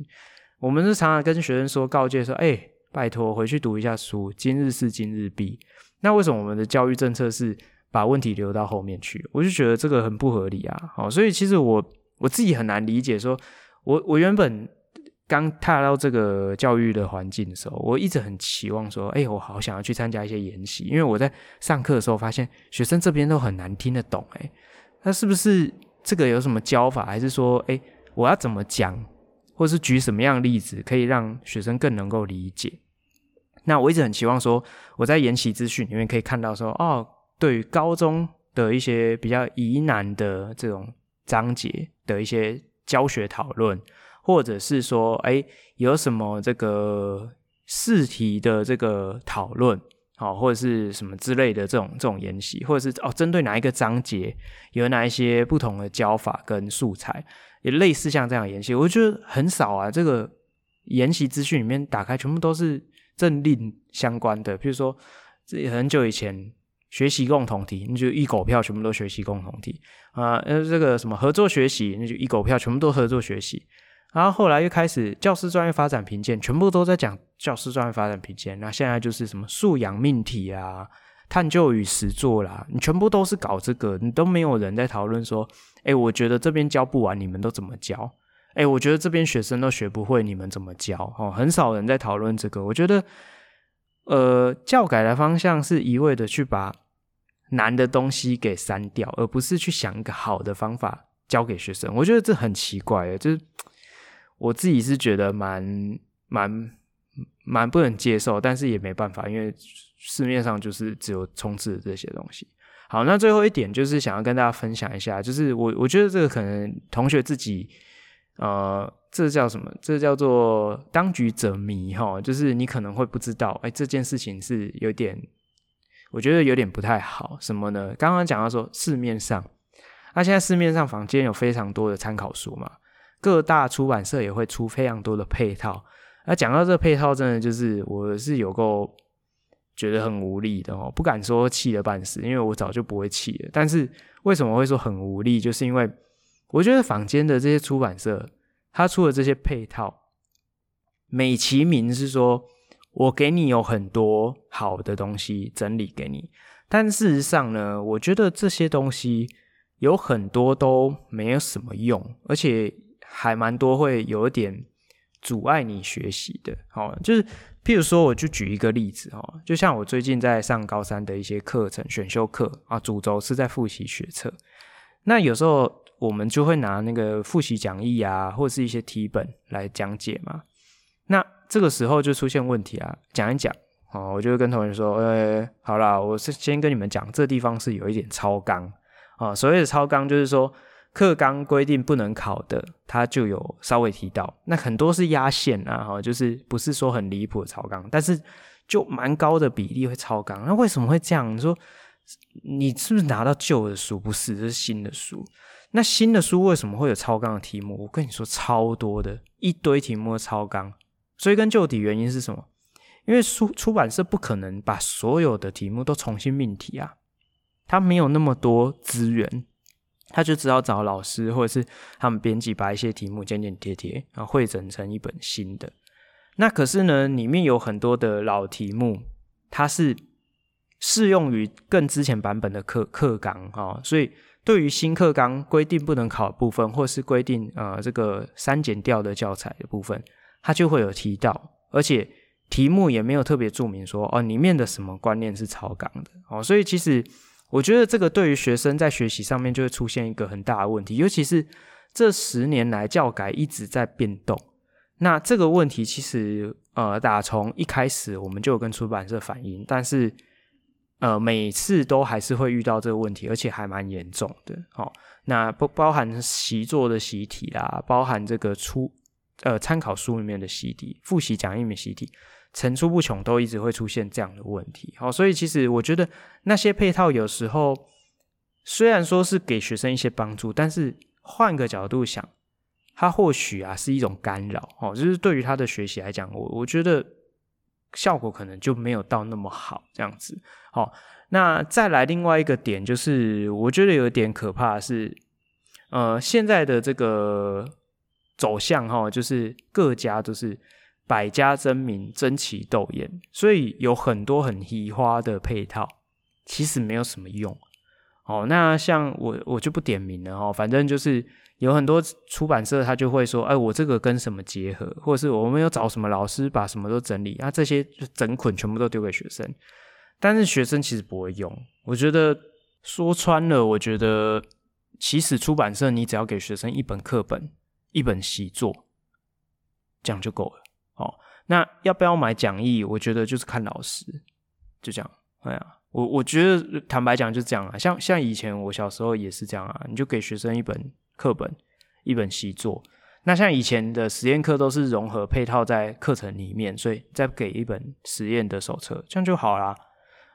我们是常常跟学生说告诫说，哎、拜托回去读一下书，今日事今日毕。那为什么我们的教育政策是把问题留到后面去？我就觉得这个很不合理啊！好，所以其实我我自己很难理解说，说我我原本。刚踏到这个教育的环境的时候，我一直很期望说：“哎，我好想要去参加一些研习，因为我在上课的时候发现学生这边都很难听得懂。哎，那是不是这个有什么教法，还是说，哎，我要怎么讲，或是举什么样的例子，可以让学生更能够理解？那我一直很期望说，我在研习资讯里面可以看到说，哦，对于高中的一些比较疑难的这种章节的一些教学讨论。”或者是说，哎，有什么这个试题的这个讨论，好，或者是什么之类的这种这种研习，或者是哦，针对哪一个章节有哪一些不同的教法跟素材，也类似像这样研习，我觉得很少啊。这个研习资讯里面打开全部都是政令相关的，比如说这很久以前学习共同体，那就一狗票全部都学习共同体啊，呃，这个什么合作学习，那就一狗票全部都合作学习。然后后来又开始教师专业发展评鉴，全部都在讲教师专业发展评鉴。那现在就是什么素养命题啊、探究与实作啦，你全部都是搞这个，你都没有人在讨论说，哎，我觉得这边教不完，你们都怎么教？哎，我觉得这边学生都学不会，你们怎么教？哦，很少人在讨论这个。我觉得，呃，教改的方向是一味的去把难的东西给删掉，而不是去想一个好的方法教给学生。我觉得这很奇怪，就是。我自己是觉得蛮蛮蛮不能接受，但是也没办法，因为市面上就是只有充斥这些东西。好，那最后一点就是想要跟大家分享一下，就是我我觉得这个可能同学自己，呃，这叫什么？这叫做当局者迷哈，就是你可能会不知道，哎，这件事情是有点，我觉得有点不太好。什么呢？刚刚讲到说市面上，那现在市面上坊间有非常多的参考书嘛，各大出版社也会出非常多的配套。那讲到这个配套，真的就是我是有够。觉得很无力的哦，不敢说气了半死，因为我早就不会气了。但是为什么会说很无力？就是因为我觉得坊间的这些出版社，他出的这些配套，美其名是说我给你有很多好的东西整理给你，但事实上呢，我觉得这些东西有很多都没有什么用，而且还蛮多会有一点阻碍你学习的。好，就是。譬如说，我就举一个例子哦，就像我最近在上高三的一些课程选修课啊，主轴是在复习学测。那有时候我们就会拿那个复习讲义啊，或者是一些题本来讲解嘛。那这个时候就出现问题啊，讲一讲哦，我就会跟同学说，呃，好啦，我是先跟你们讲，这地方是有一点超纲啊。所谓的超纲，就是说。课纲规定不能考的，他就有稍微提到。那很多是压线啊，哈，就是不是说很离谱的超纲，但是就蛮高的比例会超纲。那为什么会这样？你说你是不是拿到旧的书？不是，这是新的书。那新的书为什么会有超纲的题目？我跟你说，超多的一堆题目超纲。追根究底，原因是什么？因为书出版社不可能把所有的题目都重新命题啊，他没有那么多资源。他就只好找老师或者是他们编辑把一些题目剪剪贴贴，然后汇整成一本新的。那可是呢，里面有很多的老题目，它是适用于更之前版本的课课纲哈，所以对于新课纲规定不能考的部分，或是规定呃这个删减掉的教材的部分，它就会有提到，而且题目也没有特别注明说哦里面的什么观念是超纲的哦，所以其实。我觉得这个对于学生在学习上面就会出现一个很大的问题，尤其是这十年来教改一直在变动。那这个问题其实呃，打从一开始我们就有跟出版社反映，但是呃，每次都还是会遇到这个问题，而且还蛮严重的。好，那不包含习作的习题啦，包含这个出呃参考书里面的习题、复习讲义里面习题。层出不穷，都一直会出现这样的问题。好，所以其实我觉得那些配套有时候虽然说是给学生一些帮助，但是换个角度想，它或许啊是一种干扰。哦，就是对于他的学习来讲，我我觉得效果可能就没有到那么好这样子。好，那再来另外一个点，就是我觉得有点可怕是，呃，现在的这个走向哈，就是各家都是。百家争鸣，争奇斗艳，所以有很多很奇花的配套，其实没有什么用。哦，那像我我就不点名了哦，反正就是有很多出版社他就会说，哎，我这个跟什么结合，或者是我们有找什么老师把什么都整理，那、啊、这些整捆全部都丢给学生，但是学生其实不会用。我觉得说穿了，我觉得其实出版社你只要给学生一本课本、一本习作，这样就够了。哦，那要不要买讲义？我觉得就是看老师，就这样。哎呀，我我觉得坦白讲就这样啊。像像以前我小时候也是这样啊，你就给学生一本课本，一本习作。那像以前的实验课都是融合配套在课程里面，所以再给一本实验的手册，这样就好啦。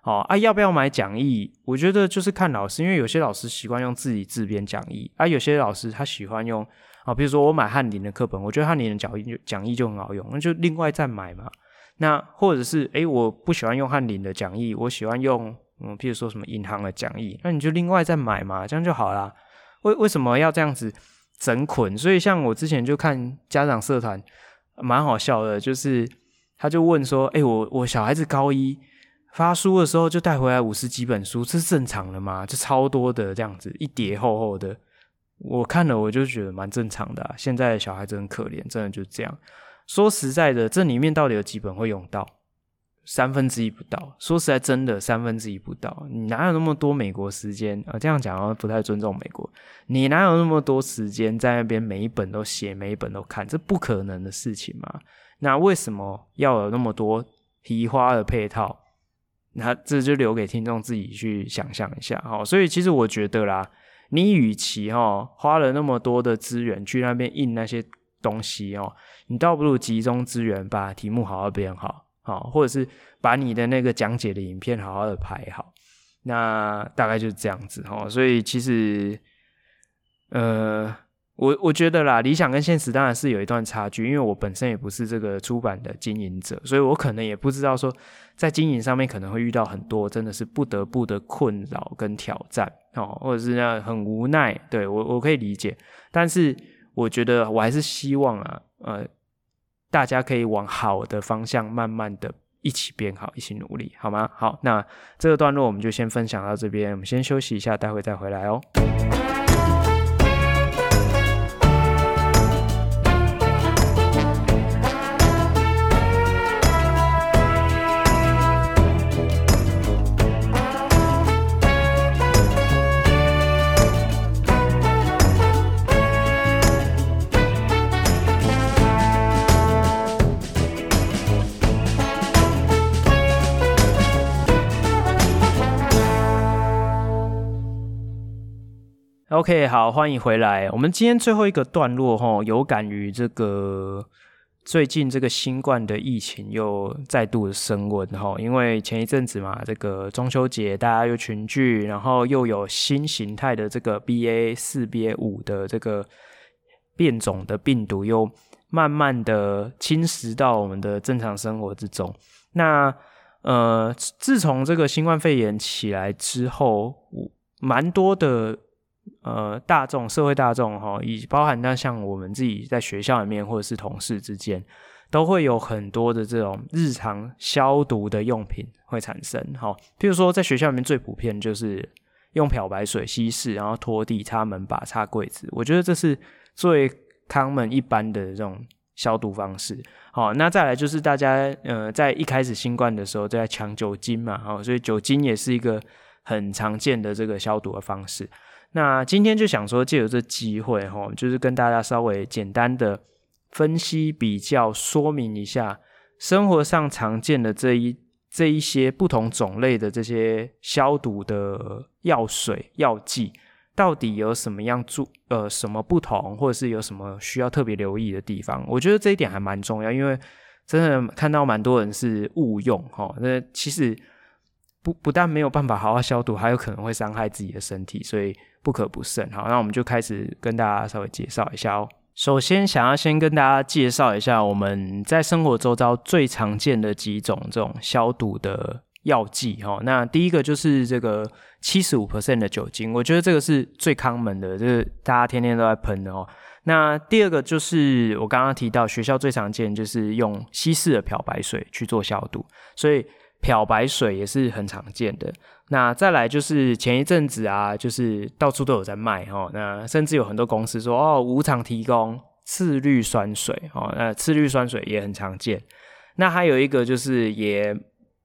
哦啊，要不要买讲义？我觉得就是看老师，因为有些老师习惯用自己自编讲义，啊，有些老师他喜欢用。啊，比如说我买翰林的课本，我觉得翰林的讲义讲义就很好用，那就另外再买嘛。那或者是诶，我不喜欢用翰林的讲义，我喜欢用嗯，譬如说什么银行的讲义，那你就另外再买嘛，这样就好啦。为为什么要这样子整捆？所以像我之前就看家长社团，蛮好笑的，就是他就问说，诶，我我小孩子高一发书的时候就带回来五十几本书，这是正常的吗？就超多的这样子，一叠厚厚的。我看了，我就觉得蛮正常的。现在的小孩子很可怜，真的就是这样。说实在的，这里面到底有几本会用到？三分之一不到。说实在，真的三分之一不到。你哪有那么多美国时间啊？这样讲好像不太尊重美国。你哪有那么多时间在那边每一本都写，每一本都看？这不可能的事情嘛。那为什么要有那么多提花的配套？那这就留给听众自己去想象一下。哈，所以其实我觉得啦，你与其哈花了那么多的资源去那边印那些东西哦，你倒不如集中资源把题目好好编好，好，或者是把你的那个讲解的影片好好的拍好。那大概就是这样子哈。所以其实，呃。我我觉得啦，理想跟现实当然是有一段差距，因为我本身也不是这个出版的经营者，所以我可能也不知道说在经营上面可能会遇到很多真的是不得不的困扰跟挑战哦，或者是那很无奈，对，我我可以理解，但是我觉得我还是希望啊，呃，大家可以往好的方向慢慢的一起变好，一起努力，好吗？好，那这个段落我们就先分享到这边，我们先休息一下，待会再回来哦。OK，好，欢迎回来。我们今天最后一个段落，哈，有感于这个最近这个新冠的疫情又再度升温，哈，因为前一阵子嘛，这个中秋节大家又群聚，然后又有新形态的这个 BA 四、BA 五的这个变种的病毒，又慢慢的侵蚀到我们的正常生活之中。那呃，自从这个新冠肺炎起来之后，蛮多的。呃，大众社会大众哈，以包含那像我们自己在学校里面或者是同事之间，都会有很多的这种日常消毒的用品会产生哈。譬如说，在学校里面最普遍就是用漂白水稀释，然后拖地、擦门把、擦柜子。我觉得这是最 common 一般的这种消毒方式。好，那再来就是大家呃，在一开始新冠的时候在抢酒精嘛，哈，所以酒精也是一个很常见的这个消毒的方式。那今天就想说，借由这机会齁，就是跟大家稍微简单的分析、比较、说明一下生活上常见的这一这一些不同种类的这些消毒的药水、药剂，到底有什么样注呃什么不同，或者是有什么需要特别留意的地方？我觉得这一点还蛮重要，因为真的看到蛮多人是误用齁，那其实不不但没有办法好好消毒，还有可能会伤害自己的身体，所以。不可不慎，好，那我们就开始跟大家稍微介绍一下哦。首先，想要先跟大家介绍一下我们在生活周遭最常见的几种这种消毒的药剂哈。那第一个就是这个七十五 percent 的酒精，我觉得这个是最康门的，就是大家天天都在喷的哦。那第二个就是我刚刚提到学校最常见就是用稀释的漂白水去做消毒，所以漂白水也是很常见的。那再来就是前一阵子啊，就是到处都有在卖哦，那甚至有很多公司说哦，无偿提供次氯酸水哦，那次氯酸水也很常见。那还有一个就是也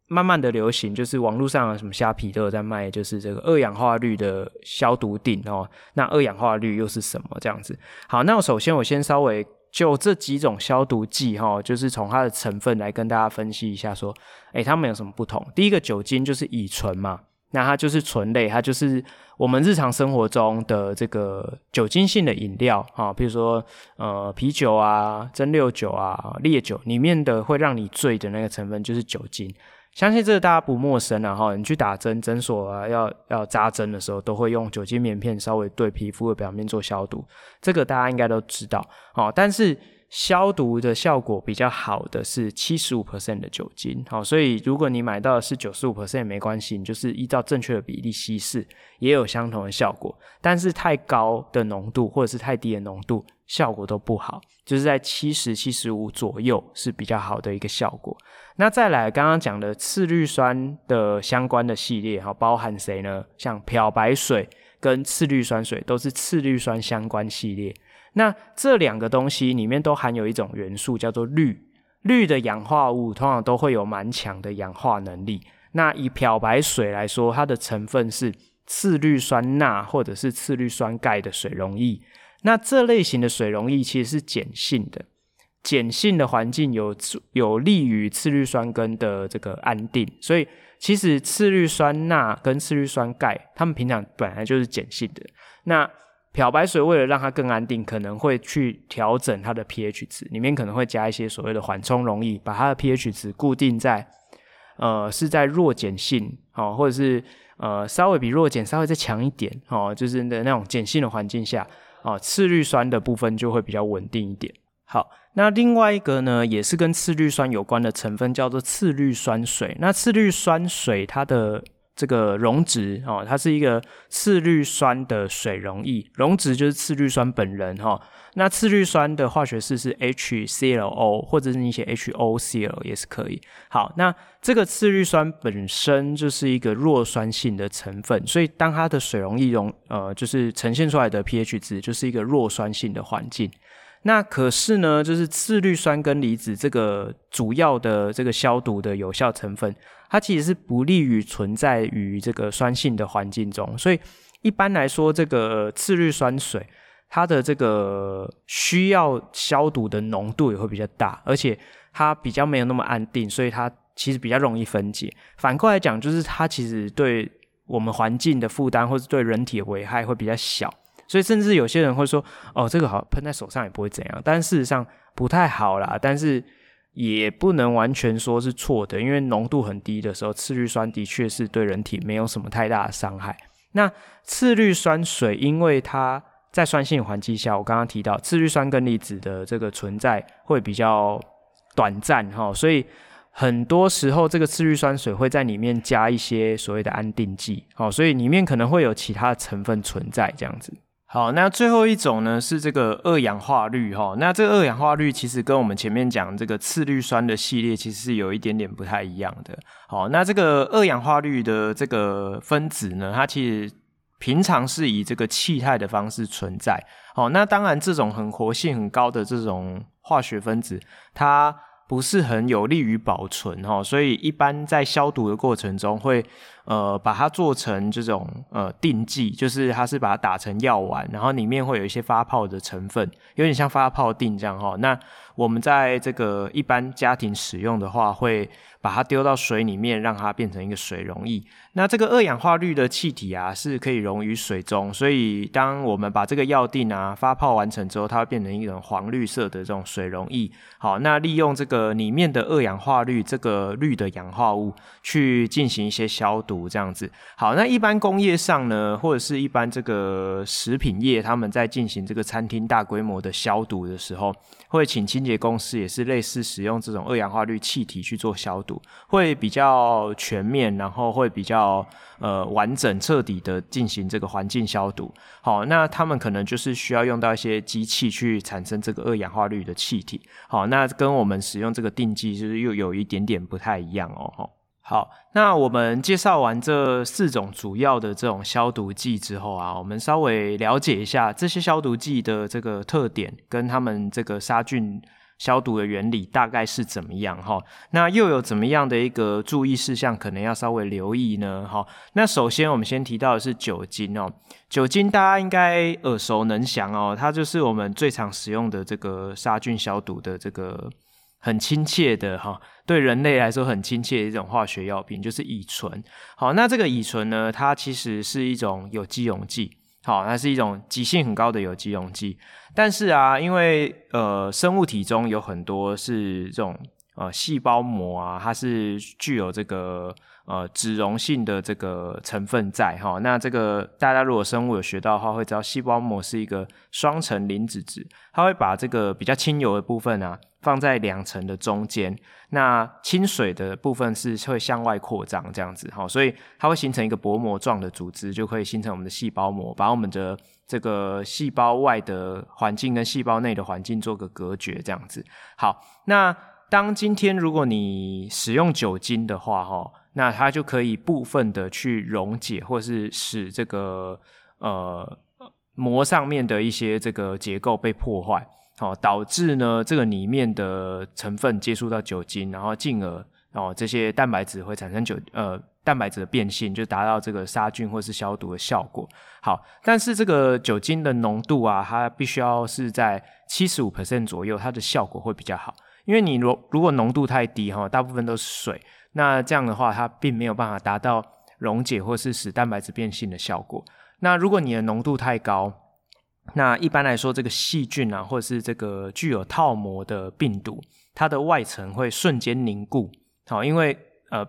慢慢的流行，就是网络上什么虾皮都有在卖，就是这个二氧化氯的消毒顶哦。那二氧化氯又是什么这样子？好，那我首先我先稍微就这几种消毒剂哈，就是从它的成分来跟大家分析一下，说，哎，它们有什么不同？第一个酒精就是乙醇嘛。那它就是醇类，它就是我们日常生活中的这个酒精性的饮料啊，比如说呃啤酒啊、蒸馏酒啊、烈酒里面的会让你醉的那个成分就是酒精，相信这个大家不陌生啊哈。你去打针诊所啊，要要扎针的时候，都会用酒精棉片稍微对皮肤的表面做消毒，这个大家应该都知道哦，但是。消毒的效果比较好的是七十五 percent 的酒精，好，所以如果你买到的是九十五 percent 没关系，你就是依照正确的比例稀释，也有相同的效果。但是太高的浓度或者是太低的浓度，效果都不好，就是在七十、七十五左右是比较好的一个效果。那再来刚刚讲的次氯酸的相关的系列，哈，包含谁呢？像漂白水跟次氯酸水都是次氯酸相关系列。那这两个东西里面都含有一种元素叫做氯，氯的氧化物通常都会有蛮强的氧化能力。那以漂白水来说，它的成分是次氯酸钠或者是次氯酸钙的水溶液。那这类型的水溶液其实是碱性的，碱性的环境有有利于次氯酸根的这个安定。所以其实次氯酸钠跟次氯酸钙，它们平常本来就是碱性的。那漂白水为了让它更安定，可能会去调整它的 pH 值，里面可能会加一些所谓的缓冲溶液，把它的 pH 值固定在，呃，是在弱碱性，哦，或者是呃稍微比弱碱稍微再强一点，哦，就是的那种碱性的环境下，哦，次氯酸的部分就会比较稳定一点。好，那另外一个呢，也是跟次氯酸有关的成分叫做次氯酸水。那次氯酸水它的这个溶质哦，它是一个次氯酸的水溶液，溶质就是次氯酸本人哈、哦。那次氯酸的化学式是 HClO，或者是你写 HOCl 也是可以。好，那这个次氯酸本身就是一个弱酸性的成分，所以当它的水溶液溶呃，就是呈现出来的 pH 值就是一个弱酸性的环境。那可是呢，就是次氯酸根离子这个主要的这个消毒的有效成分，它其实是不利于存在于这个酸性的环境中。所以一般来说，这个次氯酸水它的这个需要消毒的浓度也会比较大，而且它比较没有那么安定，所以它其实比较容易分解。反过来讲，就是它其实对我们环境的负担，或是对人体的危害会比较小。所以，甚至有些人会说：“哦，这个好喷在手上也不会怎样。”但事实上不太好啦。但是也不能完全说是错的，因为浓度很低的时候，次氯酸的确是对人体没有什么太大的伤害。那次氯酸水，因为它在酸性环境下，我刚刚提到次氯酸根离子的这个存在会比较短暂哈，所以很多时候这个次氯酸水会在里面加一些所谓的安定剂，好，所以里面可能会有其他的成分存在这样子。好，那最后一种呢是这个二氧化氯哈。那这个二氧化氯其实跟我们前面讲这个次氯酸的系列其实是有一点点不太一样的。好，那这个二氧化氯的这个分子呢，它其实平常是以这个气态的方式存在。好，那当然这种很活性很高的这种化学分子，它不是很有利于保存哈，所以一般在消毒的过程中会。呃，把它做成这种呃定剂，就是它是把它打成药丸，然后里面会有一些发泡的成分，有点像发泡定这样哈。那我们在这个一般家庭使用的话，会把它丢到水里面，让它变成一个水溶液。那这个二氧化氯的气体啊，是可以溶于水中，所以当我们把这个药定啊发泡完成之后，它会变成一种黄绿色的这种水溶液。好，那利用这个里面的二氧化氯这个氯的氧化物去进行一些消毒。这样子，好，那一般工业上呢，或者是一般这个食品业，他们在进行这个餐厅大规模的消毒的时候，会请清洁公司也是类似使用这种二氧化氯气体去做消毒，会比较全面，然后会比较呃完整彻底的进行这个环境消毒。好，那他们可能就是需要用到一些机器去产生这个二氧化氯的气体。好，那跟我们使用这个定剂就是又有一点点不太一样哦。好，那我们介绍完这四种主要的这种消毒剂之后啊，我们稍微了解一下这些消毒剂的这个特点，跟他们这个杀菌消毒的原理大概是怎么样哈？那又有怎么样的一个注意事项，可能要稍微留意呢？哈，那首先我们先提到的是酒精哦，酒精大家应该耳熟能详哦，它就是我们最常使用的这个杀菌消毒的这个。很亲切的哈，对人类来说很亲切的一种化学药品，就是乙醇。好，那这个乙醇呢，它其实是一种有机溶剂，好，那是一种极性很高的有机溶剂。但是啊，因为呃，生物体中有很多是这种呃细胞膜啊，它是具有这个。呃，脂溶性的这个成分在哈，那这个大家如果生物有学到的话，会知道细胞膜是一个双层磷脂质，它会把这个比较轻油的部分啊放在两层的中间，那清水的部分是会向外扩张这样子哈，所以它会形成一个薄膜状的组织，就可以形成我们的细胞膜，把我们的这个细胞外的环境跟细胞内的环境做个隔绝这样子。好，那当今天如果你使用酒精的话哈。那它就可以部分的去溶解，或是使这个呃膜上面的一些这个结构被破坏。哦，导致呢这个里面的成分接触到酒精，然后进而哦这些蛋白质会产生酒呃蛋白质的变性，就达到这个杀菌或是消毒的效果。好，但是这个酒精的浓度啊，它必须要是在七十五 percent 左右，它的效果会比较好。因为你如如果浓度太低哈，大部分都是水，那这样的话它并没有办法达到溶解或是使蛋白质变性的效果。那如果你的浓度太高，那一般来说，这个细菌啊，或者是这个具有套膜的病毒，它的外层会瞬间凝固，好，因为呃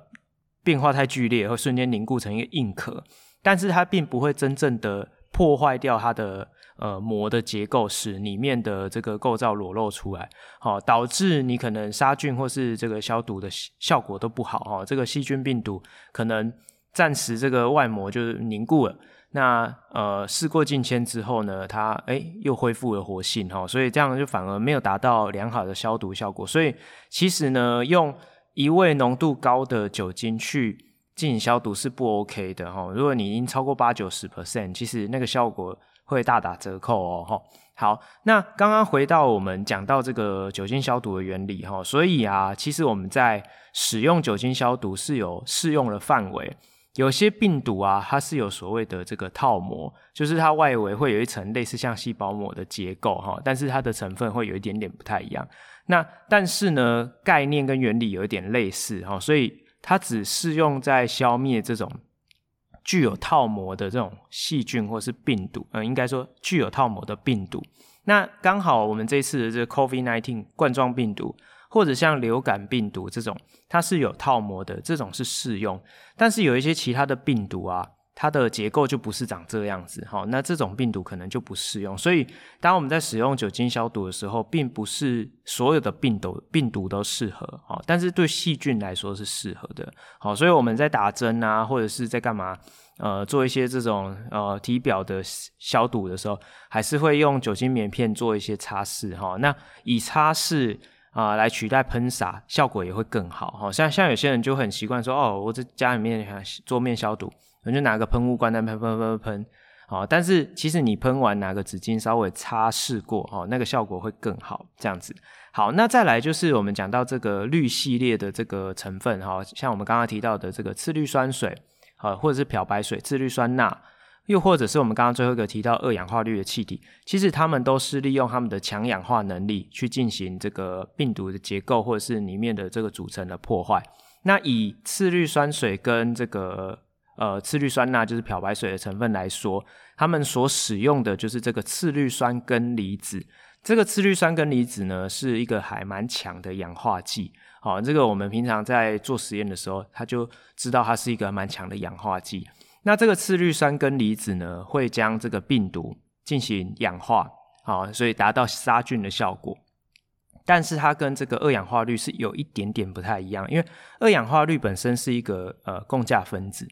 变化太剧烈，会瞬间凝固成一个硬壳，但是它并不会真正的破坏掉它的呃膜的结构，使里面的这个构造裸露出来，好，导致你可能杀菌或是这个消毒的效果都不好，哈，这个细菌病毒可能暂时这个外膜就凝固了。那呃，事过境迁之后呢，它哎、又恢复了活性哈，所以这样就反而没有达到良好的消毒效果。所以其实呢，用一味浓度高的酒精去进行消毒是不 OK 的哈。如果你已经超过八九十 percent，其实那个效果会大打折扣哦哈。好，那刚刚回到我们讲到这个酒精消毒的原理哈，所以啊，其实我们在使用酒精消毒是有适用的范围。有些病毒啊，它是有所谓的这个套膜，就是它外围会有一层类似像细胞膜的结构哈，但是它的成分会有一点点不太一样。那但是呢，概念跟原理有一点类似哈，所以它只适用在消灭这种具有套膜的这种细菌或是病毒，嗯，应该说具有套膜的病毒。那刚好我们这次的这个 COVID-19 冠状病毒。或者像流感病毒这种，它是有套膜的，这种是适用。但是有一些其他的病毒啊，它的结构就不是长这样子，好，那这种病毒可能就不适用。所以，当我们在使用酒精消毒的时候，并不是所有的病毒病毒都适合，好，但是对细菌来说是适合的，好，所以我们在打针啊，或者是在干嘛，呃，做一些这种呃体表的消毒的时候，还是会用酒精棉片做一些擦拭，哈，那以擦拭。啊，来取代喷洒，效果也会更好。好像像有些人就很习惯说，哦，我在家里面桌面消毒，我就拿个喷雾罐在喷喷喷喷喷。好，但是其实你喷完拿个纸巾稍微擦拭过，哦，那个效果会更好。这样子。好，那再来就是我们讲到这个氯系列的这个成分，哈，像我们刚刚提到的这个次氯酸水，好，或者是漂白水、次氯酸钠。又或者是我们刚刚最后一个提到二氧化氯的气体，其实它们都是利用它们的强氧化能力去进行这个病毒的结构或者是里面的这个组成的破坏。那以次氯酸水跟这个呃次氯酸钠就是漂白水的成分来说，他们所使用的就是这个次氯酸根离子。这个次氯酸根离子呢是一个还蛮强的氧化剂。好，这个我们平常在做实验的时候，它就知道它是一个蛮强的氧化剂。那这个次氯酸根离子呢，会将这个病毒进行氧化，好，所以达到杀菌的效果。但是它跟这个二氧化氯是有一点点不太一样，因为二氧化氯本身是一个呃共价分子，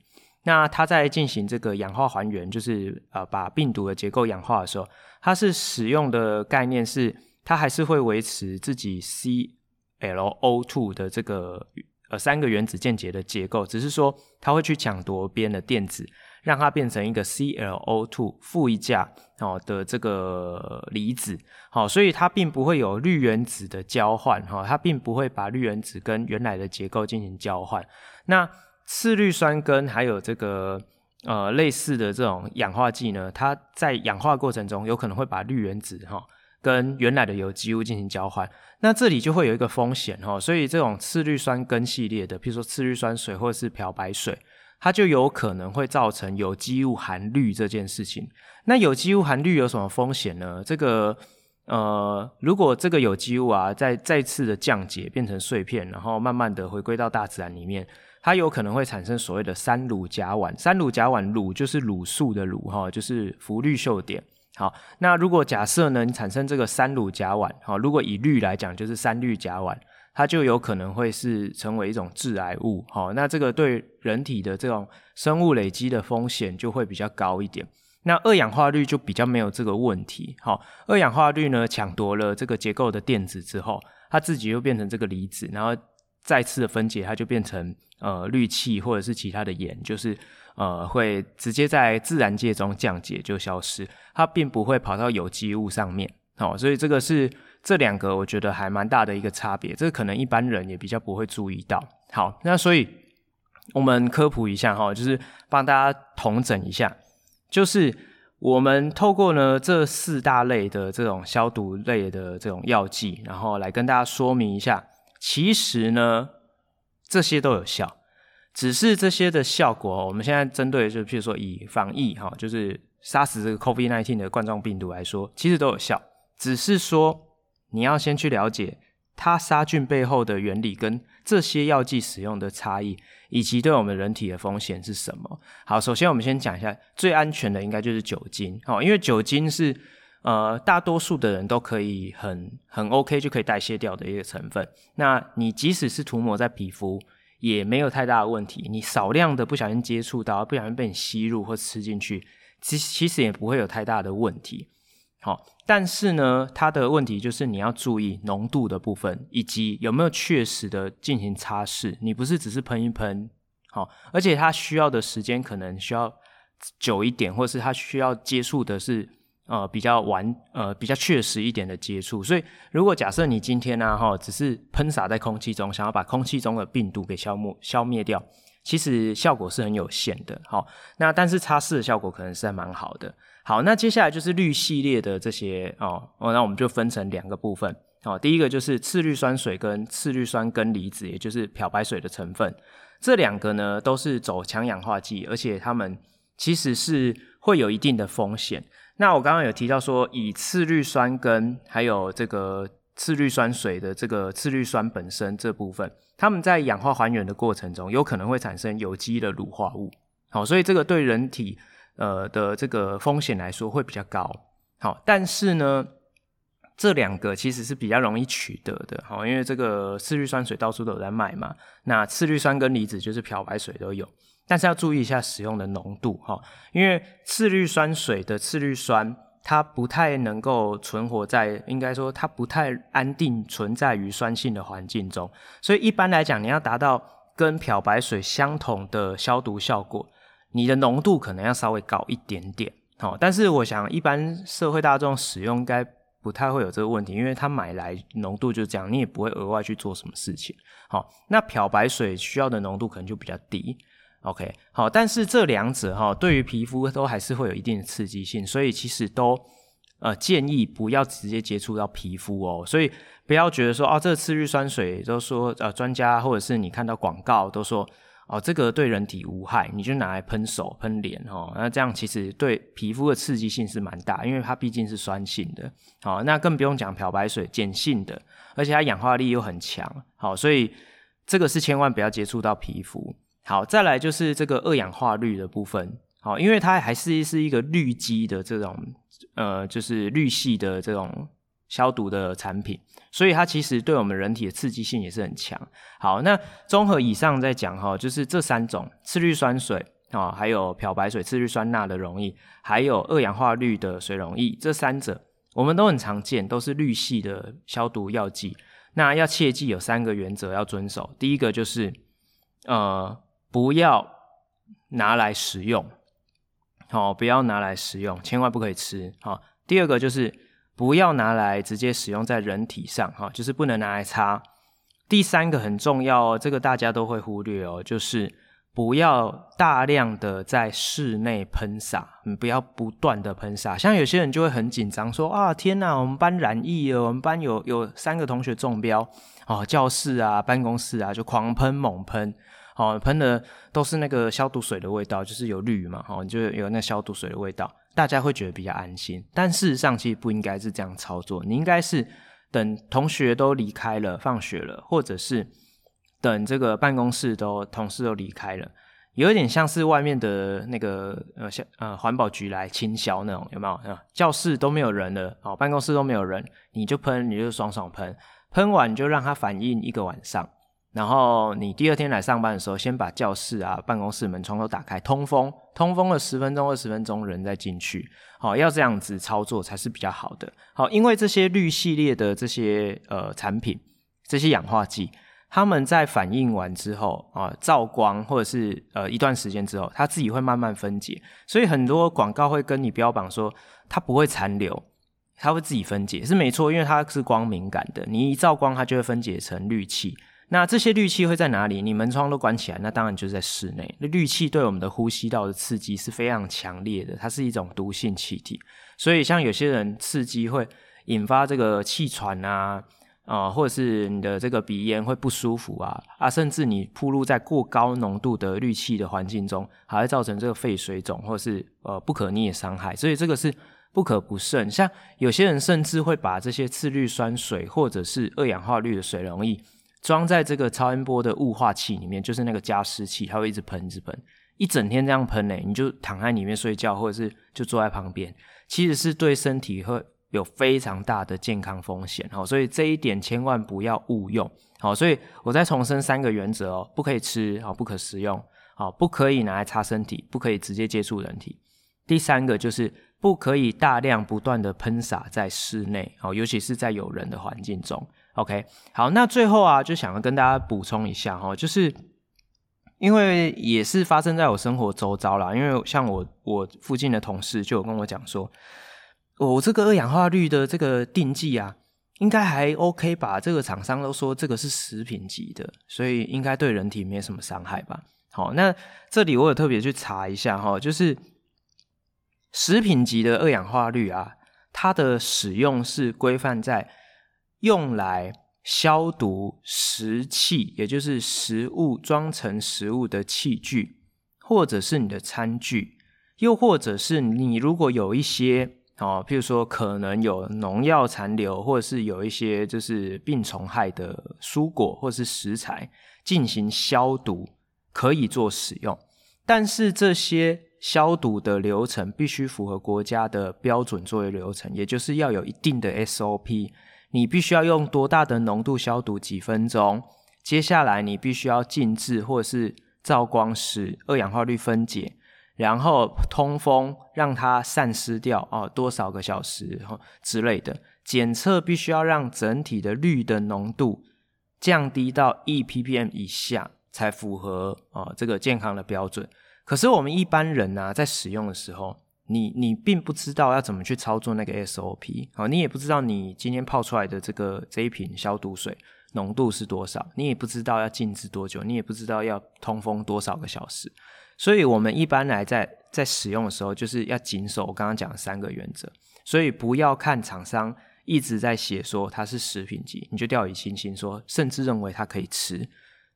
那它在进行这个氧化还原，就是呃把病毒的结构氧化的时候，它是使用的概念是，它还是会维持自己 ClO2 的这个。呃，三个原子键结的结构，只是说它会去抢夺边的电子，让它变成一个 ClO2 负一价哦的这个离子，好，所以它并不会有氯原子的交换哈，它并不会把氯原子跟原来的结构进行交换。那次氯酸根还有这个呃类似的这种氧化剂呢，它在氧化过程中有可能会把氯原子哈。跟原来的有机物进行交换，那这里就会有一个风险哈，所以这种次氯酸根系列的，譬如说次氯酸水或者是漂白水，它就有可能会造成有机物含氯这件事情。那有机物含氯有什么风险呢？这个呃，如果这个有机物啊再再次的降解变成碎片，然后慢慢的回归到大自然里面，它有可能会产生所谓的三卤甲烷。三卤甲烷，卤就是卤素的卤哈，就是氟氯溴碘。好，那如果假设呢，你产生这个三卤甲烷，好，如果以氯来讲，就是三氯甲烷，它就有可能会是成为一种致癌物，好，那这个对人体的这种生物累积的风险就会比较高一点。那二氧化氯就比较没有这个问题，好，二氧化氯呢抢夺了这个结构的电子之后，它自己又变成这个离子，然后再次的分解，它就变成呃氯气或者是其他的盐，就是。呃，会直接在自然界中降解就消失，它并不会跑到有机物上面。好，所以这个是这两个我觉得还蛮大的一个差别，这可能一般人也比较不会注意到。好，那所以我们科普一下哈，就是帮大家统整一下，就是我们透过呢这四大类的这种消毒类的这种药剂，然后来跟大家说明一下，其实呢这些都有效，只是这些的效果，我们现在针对就譬如说以防疫哈，就是杀死这个 COVID-19 的冠状病毒来说，其实都有效。只是说，你要先去了解它杀菌背后的原理，跟这些药剂使用的差异，以及对我们人体的风险是什么。好，首先我们先讲一下最安全的，应该就是酒精。哦，因为酒精是呃大多数的人都可以很很 OK 就可以代谢掉的一个成分。那你即使是涂抹在皮肤，也没有太大的问题。你少量的不小心接触到，不小心被你吸入或吃进去，其其实也不会有太大的问题。好，但是呢，它的问题就是你要注意浓度的部分，以及有没有确实的进行擦拭。你不是只是喷一喷，好，而且它需要的时间可能需要久一点，或是它需要接触的是呃比较完呃比较确实一点的接触。所以，如果假设你今天呢，哈，只是喷洒在空气中，想要把空气中的病毒给消灭消灭掉，其实效果是很有限的。好，那但是擦拭的效果可能是还蛮好的。好，那接下来就是氯系列的这些哦哦，那我们就分成两个部分哦。第一个就是次氯酸水跟次氯酸根离子，也就是漂白水的成分，这两个呢都是走强氧化剂，而且它们其实是会有一定的风险。那我刚刚有提到说，以次氯酸根还有这个次氯酸水的这个次氯酸本身这部分，它们在氧化还原的过程中，有可能会产生有机的乳化物。好，所以这个对人体。呃的这个风险来说会比较高，好，但是呢，这两个其实是比较容易取得的，好，因为这个次氯酸水到处都有在卖嘛，那次氯酸根离子就是漂白水都有，但是要注意一下使用的浓度，哈，因为次氯酸水的次氯酸它不太能够存活在，应该说它不太安定存在于酸性的环境中，所以一般来讲，你要达到跟漂白水相同的消毒效果。你的浓度可能要稍微高一点点，好，但是我想一般社会大众使用应该不太会有这个问题，因为他买来浓度就是这样，你也不会额外去做什么事情，好，那漂白水需要的浓度可能就比较低，OK，好，但是这两者哈对于皮肤都还是会有一定的刺激性，所以其实都呃建议不要直接接触到皮肤哦，所以不要觉得说哦这个次氯酸水都说呃专家或者是你看到广告都说。哦，这个对人体无害，你就拿来喷手、喷脸哦。那这样其实对皮肤的刺激性是蛮大，因为它毕竟是酸性的。好，那更不用讲漂白水，碱性的，而且它氧化力又很强。好，所以这个是千万不要接触到皮肤。好，再来就是这个二氧化氯的部分。好，因为它还是是一个氯基的这种，呃，就是氯系的这种。消毒的产品，所以它其实对我们人体的刺激性也是很强。好，那综合以上再讲哈，就是这三种次氯酸水啊，还有漂白水次氯酸钠的溶液，还有二氧化氯的水溶液，这三者我们都很常见，都是氯系的消毒药剂。那要切记有三个原则要遵守，第一个就是呃不要拿来食用，好，不要拿来食用，千万不可以吃。好，第二个就是。不要拿来直接使用在人体上，哈，就是不能拿来擦。第三个很重要哦，这个大家都会忽略哦，就是不要大量的在室内喷洒，你不要不断的喷洒。像有些人就会很紧张，说啊，天哪，我们班染疫了，我们班有有三个同学中标，哦，教室啊，办公室啊，就狂喷猛喷，哦，喷的都是那个消毒水的味道，就是有氯嘛，哦，就有那消毒水的味道。大家会觉得比较安心，但事实上其实不应该是这样操作。你应该是等同学都离开了，放学了，或者是等这个办公室都同事都离开了，有一点像是外面的那个呃像呃环保局来清消那种，有没有？教室都没有人了，哦，办公室都没有人，你就喷，你就爽爽喷，喷完你就让它反应一个晚上。然后你第二天来上班的时候，先把教室啊、办公室门窗都打开，通风，通风了十分钟、二十分钟，人再进去。好，要这样子操作才是比较好的。好，因为这些氯系列的这些呃产品，这些氧化剂，它们在反应完之后啊，照光或者是呃一段时间之后，它自己会慢慢分解。所以很多广告会跟你标榜说它不会残留，它会自己分解，是没错，因为它是光敏感的，你一照光，它就会分解成氯气。那这些氯气会在哪里？你门窗都关起来，那当然就是在室内。那氯气对我们的呼吸道的刺激是非常强烈的，它是一种毒性气体，所以像有些人刺激会引发这个气喘啊。啊、或者是你的这个鼻炎会不舒服啊啊，甚至你暴露在过高浓度的氯气的环境中，还会造成这个肺水肿或是呃不可逆的伤害，所以这个是不可不慎。像有些人甚至会把这些次氯酸水或者是二氧化氯的水溶液装在这个超音波的雾化器里面，就是那个加湿器，它会一直喷一直喷，一整天这样喷呢，你就躺在里面睡觉，或者是就坐在旁边，其实是对身体会。有非常大的健康风险，好，所以这一点千万不要误用，好，所以我再重申三个原则哦，不可以吃，好，不可食用，好，不可以拿来擦身体，不可以直接接触人体。第三个就是不可以大量不断的喷洒在室内，好，尤其是在有人的环境中。OK，好，那最后啊，就想要跟大家补充一下哈，就是因为也是发生在我生活周遭啦，因为像我我附近的同事就有跟我讲说。我、这个二氧化氯的这个定剂啊，应该还 OK 吧？这个厂商都说这个是食品级的，所以应该对人体没什么伤害吧？好，那这里我有特别去查一下哈，就是食品级的二氧化氯啊，它的使用是规范在用来消毒食器，也就是食物装成食物的器具，或者是你的餐具，又或者是你如果有一些。哦，譬如说可能有农药残留，或者是有一些就是病虫害的蔬果或是食材进行消毒，可以做使用。但是这些消毒的流程必须符合国家的标准作业流程，也就是要有一定的 SOP。你必须要用多大的浓度消毒几分钟，接下来你必须要静置或者是照光使二氧化氯分解。然后通风，让它散失掉哦，多少个小时之类的检测，必须要让整体的氯的浓度降低到一 ppm 以下，才符合哦这个健康的标准。可是我们一般人呢、在使用的时候，你你并不知道要怎么去操作那个 SOP 好，你也不知道你今天泡出来的这个这一瓶消毒水浓度是多少，你也不知道要静置多久，你也不知道要通风多少个小时。所以，我们一般来在在使用的时候，就是要谨守我刚刚讲的三个原则。所以，不要看厂商一直在写说它是食品级，你就掉以轻心说，甚至认为它可以吃，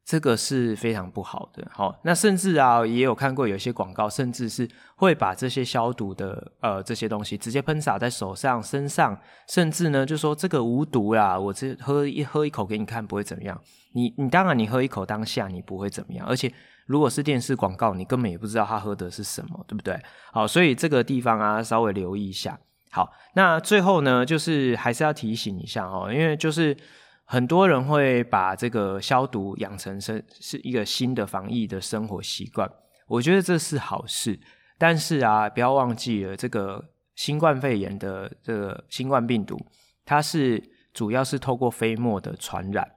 这个是非常不好的。好，那甚至啊，也有看过有些广告，甚至是会把这些消毒的呃这些东西直接喷洒在手上、身上，甚至呢就说这个无毒啦，我这喝一喝一口给你看，不会怎么样。你你当然你喝一口当下你不会怎么样，而且。如果是电视广告，你根本也不知道他喝的是什么，对不对？好，所以这个地方啊，稍微留意一下。好，那最后呢，就是还是要提醒一下哦，因为就是很多人会把这个消毒养成是是一个新的防疫的生活习惯，我觉得这是好事。但是啊，不要忘记了这个新冠肺炎的这个新冠病毒，它是主要是透过飞沫的传染。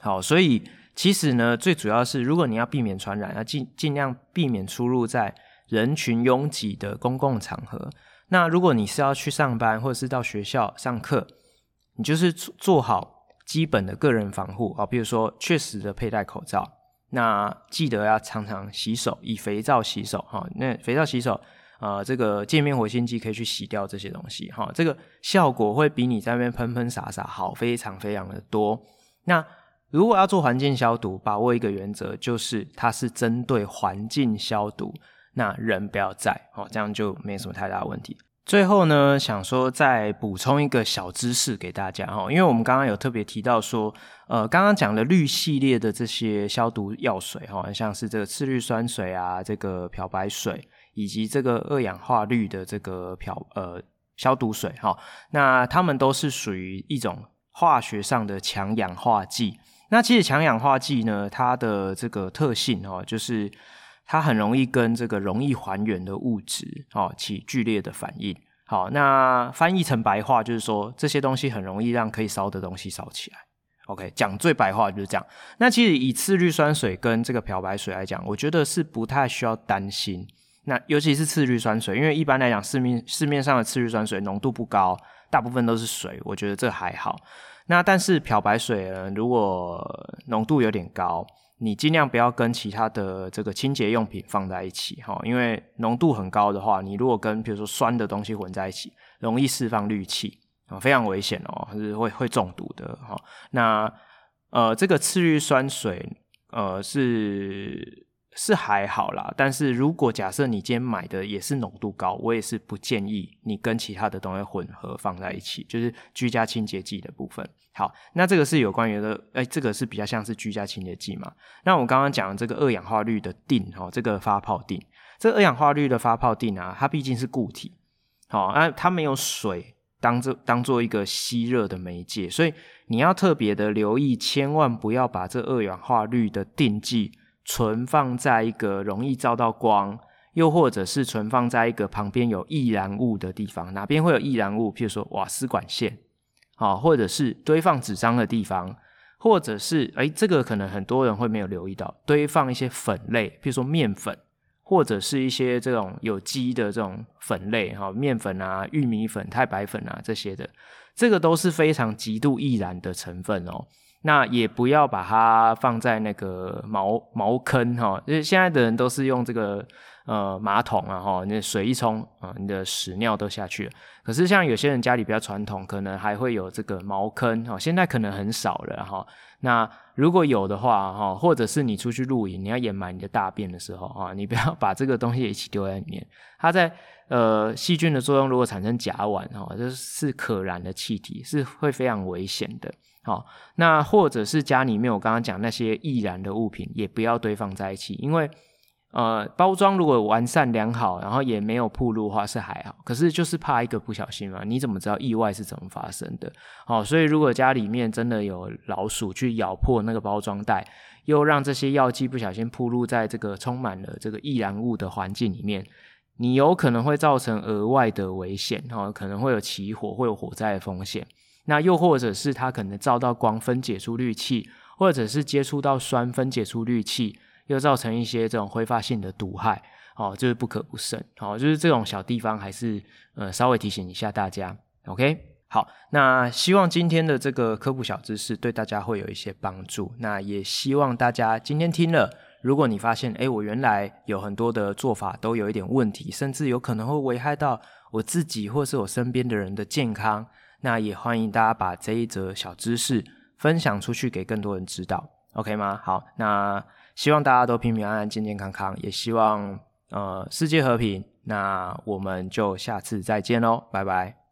好，所以。其实呢，最主要是如果你要避免传染，要尽尽量避免出入在人群拥挤的公共场合。那如果你是要去上班或者是到学校上课，你就是做好基本的个人防护啊，比如说确实的佩戴口罩。那记得要常常洗手，以肥皂洗手哈。那肥皂洗手啊，这个界面活性剂可以去洗掉这些东西哈。这个效果会比你在那边喷喷洒洒好非常非常的多。那如果要做环境消毒，把握一个原则，就是它是针对环境消毒，那人不要在哦，这样就没什么太大问题。最后呢，想说再补充一个小知识给大家哈，因为我们刚刚有特别提到说，呃，刚刚讲的氯系列的这些消毒药水哈，像是这个次氯酸水啊，这个漂白水，以及这个二氧化氯的这个漂呃消毒水哈，那它们都是属于一种化学上的强氧化剂。那其实强氧化剂呢，它的这个特性哦，就是它很容易跟这个容易还原的物质哦起剧烈的反应。好，那翻译成白话就是说，这些东西很容易让可以烧的东西烧起来。OK，讲最白话就是这样。那其实以次氯酸水跟这个漂白水来讲，我觉得是不太需要担心。那尤其是次氯酸水，因为一般来讲市面市面上的次氯酸水浓度不高，大部分都是水，我觉得这还好。那但是漂白水呢，如果浓度有点高，你尽量不要跟其他的这个清洁用品放在一起哈，因为浓度很高的话，你如果跟比如说酸的东西混在一起，容易释放氯气啊，非常危险哦，是会会中毒的哈。那呃，这个次氯酸水呃是。是还好啦，但是如果假设你今天买的也是浓度高，我也是不建议你跟其他的东西混合放在一起，就是居家清洁剂的部分。好，那这个是有关于的，哎、这个是比较像是居家清洁剂嘛？那我刚刚讲的这个二氧化氯的錠，哈，这个发泡定，这二氧化氯的发泡定啊，它毕竟是固体，好，啊，它没有水当做当做一个吸热的媒介，所以你要特别的留意，千万不要把这二氧化氯的定剂。存放在一个容易照到光，又或者是存放在一个旁边有易燃物的地方。哪边会有易燃物？譬如说瓦斯管线，啊，或者是堆放纸张的地方，或者是诶，这个可能很多人会没有留意到，堆放一些粉类，譬如说面粉，或者是一些这种有机的这种粉类，哈，面粉啊、玉米粉、太白粉啊这些的，这个都是非常极度易燃的成分哦。那也不要把它放在那个茅茅坑哈，因为现在的人都是用这个呃马桶啊哈，那水一冲啊，你的屎尿都下去了。可是像有些人家里比较传统，可能还会有这个茅坑哈，现在可能很少了哈。那如果有的话哈，或者是你出去露营，你要掩埋你的大便的时候啊，你不要把这个东西一起丢在里面。它在呃细菌的作用，如果产生甲烷哈，就是可燃的气体，是会非常危险的。好，那或者是家里面我刚刚讲那些易燃的物品，也不要堆放在一起，因为呃包装如果完善良好，然后也没有铺露的话是还好，可是就是怕一个不小心嘛，你怎么知道意外是怎么发生的？好，所以如果家里面真的有老鼠去咬破那个包装袋，又让这些药剂不小心铺露在这个充满了这个易燃物的环境里面，你有可能会造成额外的危险，哈，可能会有起火，会有火灾的风险。那又或者是它可能照到光分解出氯气，或者是接触到酸分解出氯气，又造成一些这种挥发性的毒害，哦，就是不可不慎，哦，就是这种小地方还是呃稍微提醒一下大家，OK，好，那希望今天的这个科普小知识对大家会有一些帮助，那也希望大家今天听了，如果你发现，诶，我原来有很多的做法都有一点问题，甚至有可能会危害到我自己或是我身边的人的健康。那也欢迎大家把这一则小知识分享出去给更多人知道，OK 吗？好，那希望大家都平平安安、健健康康，也希望呃世界和平。那我们就下次再见喽，拜拜。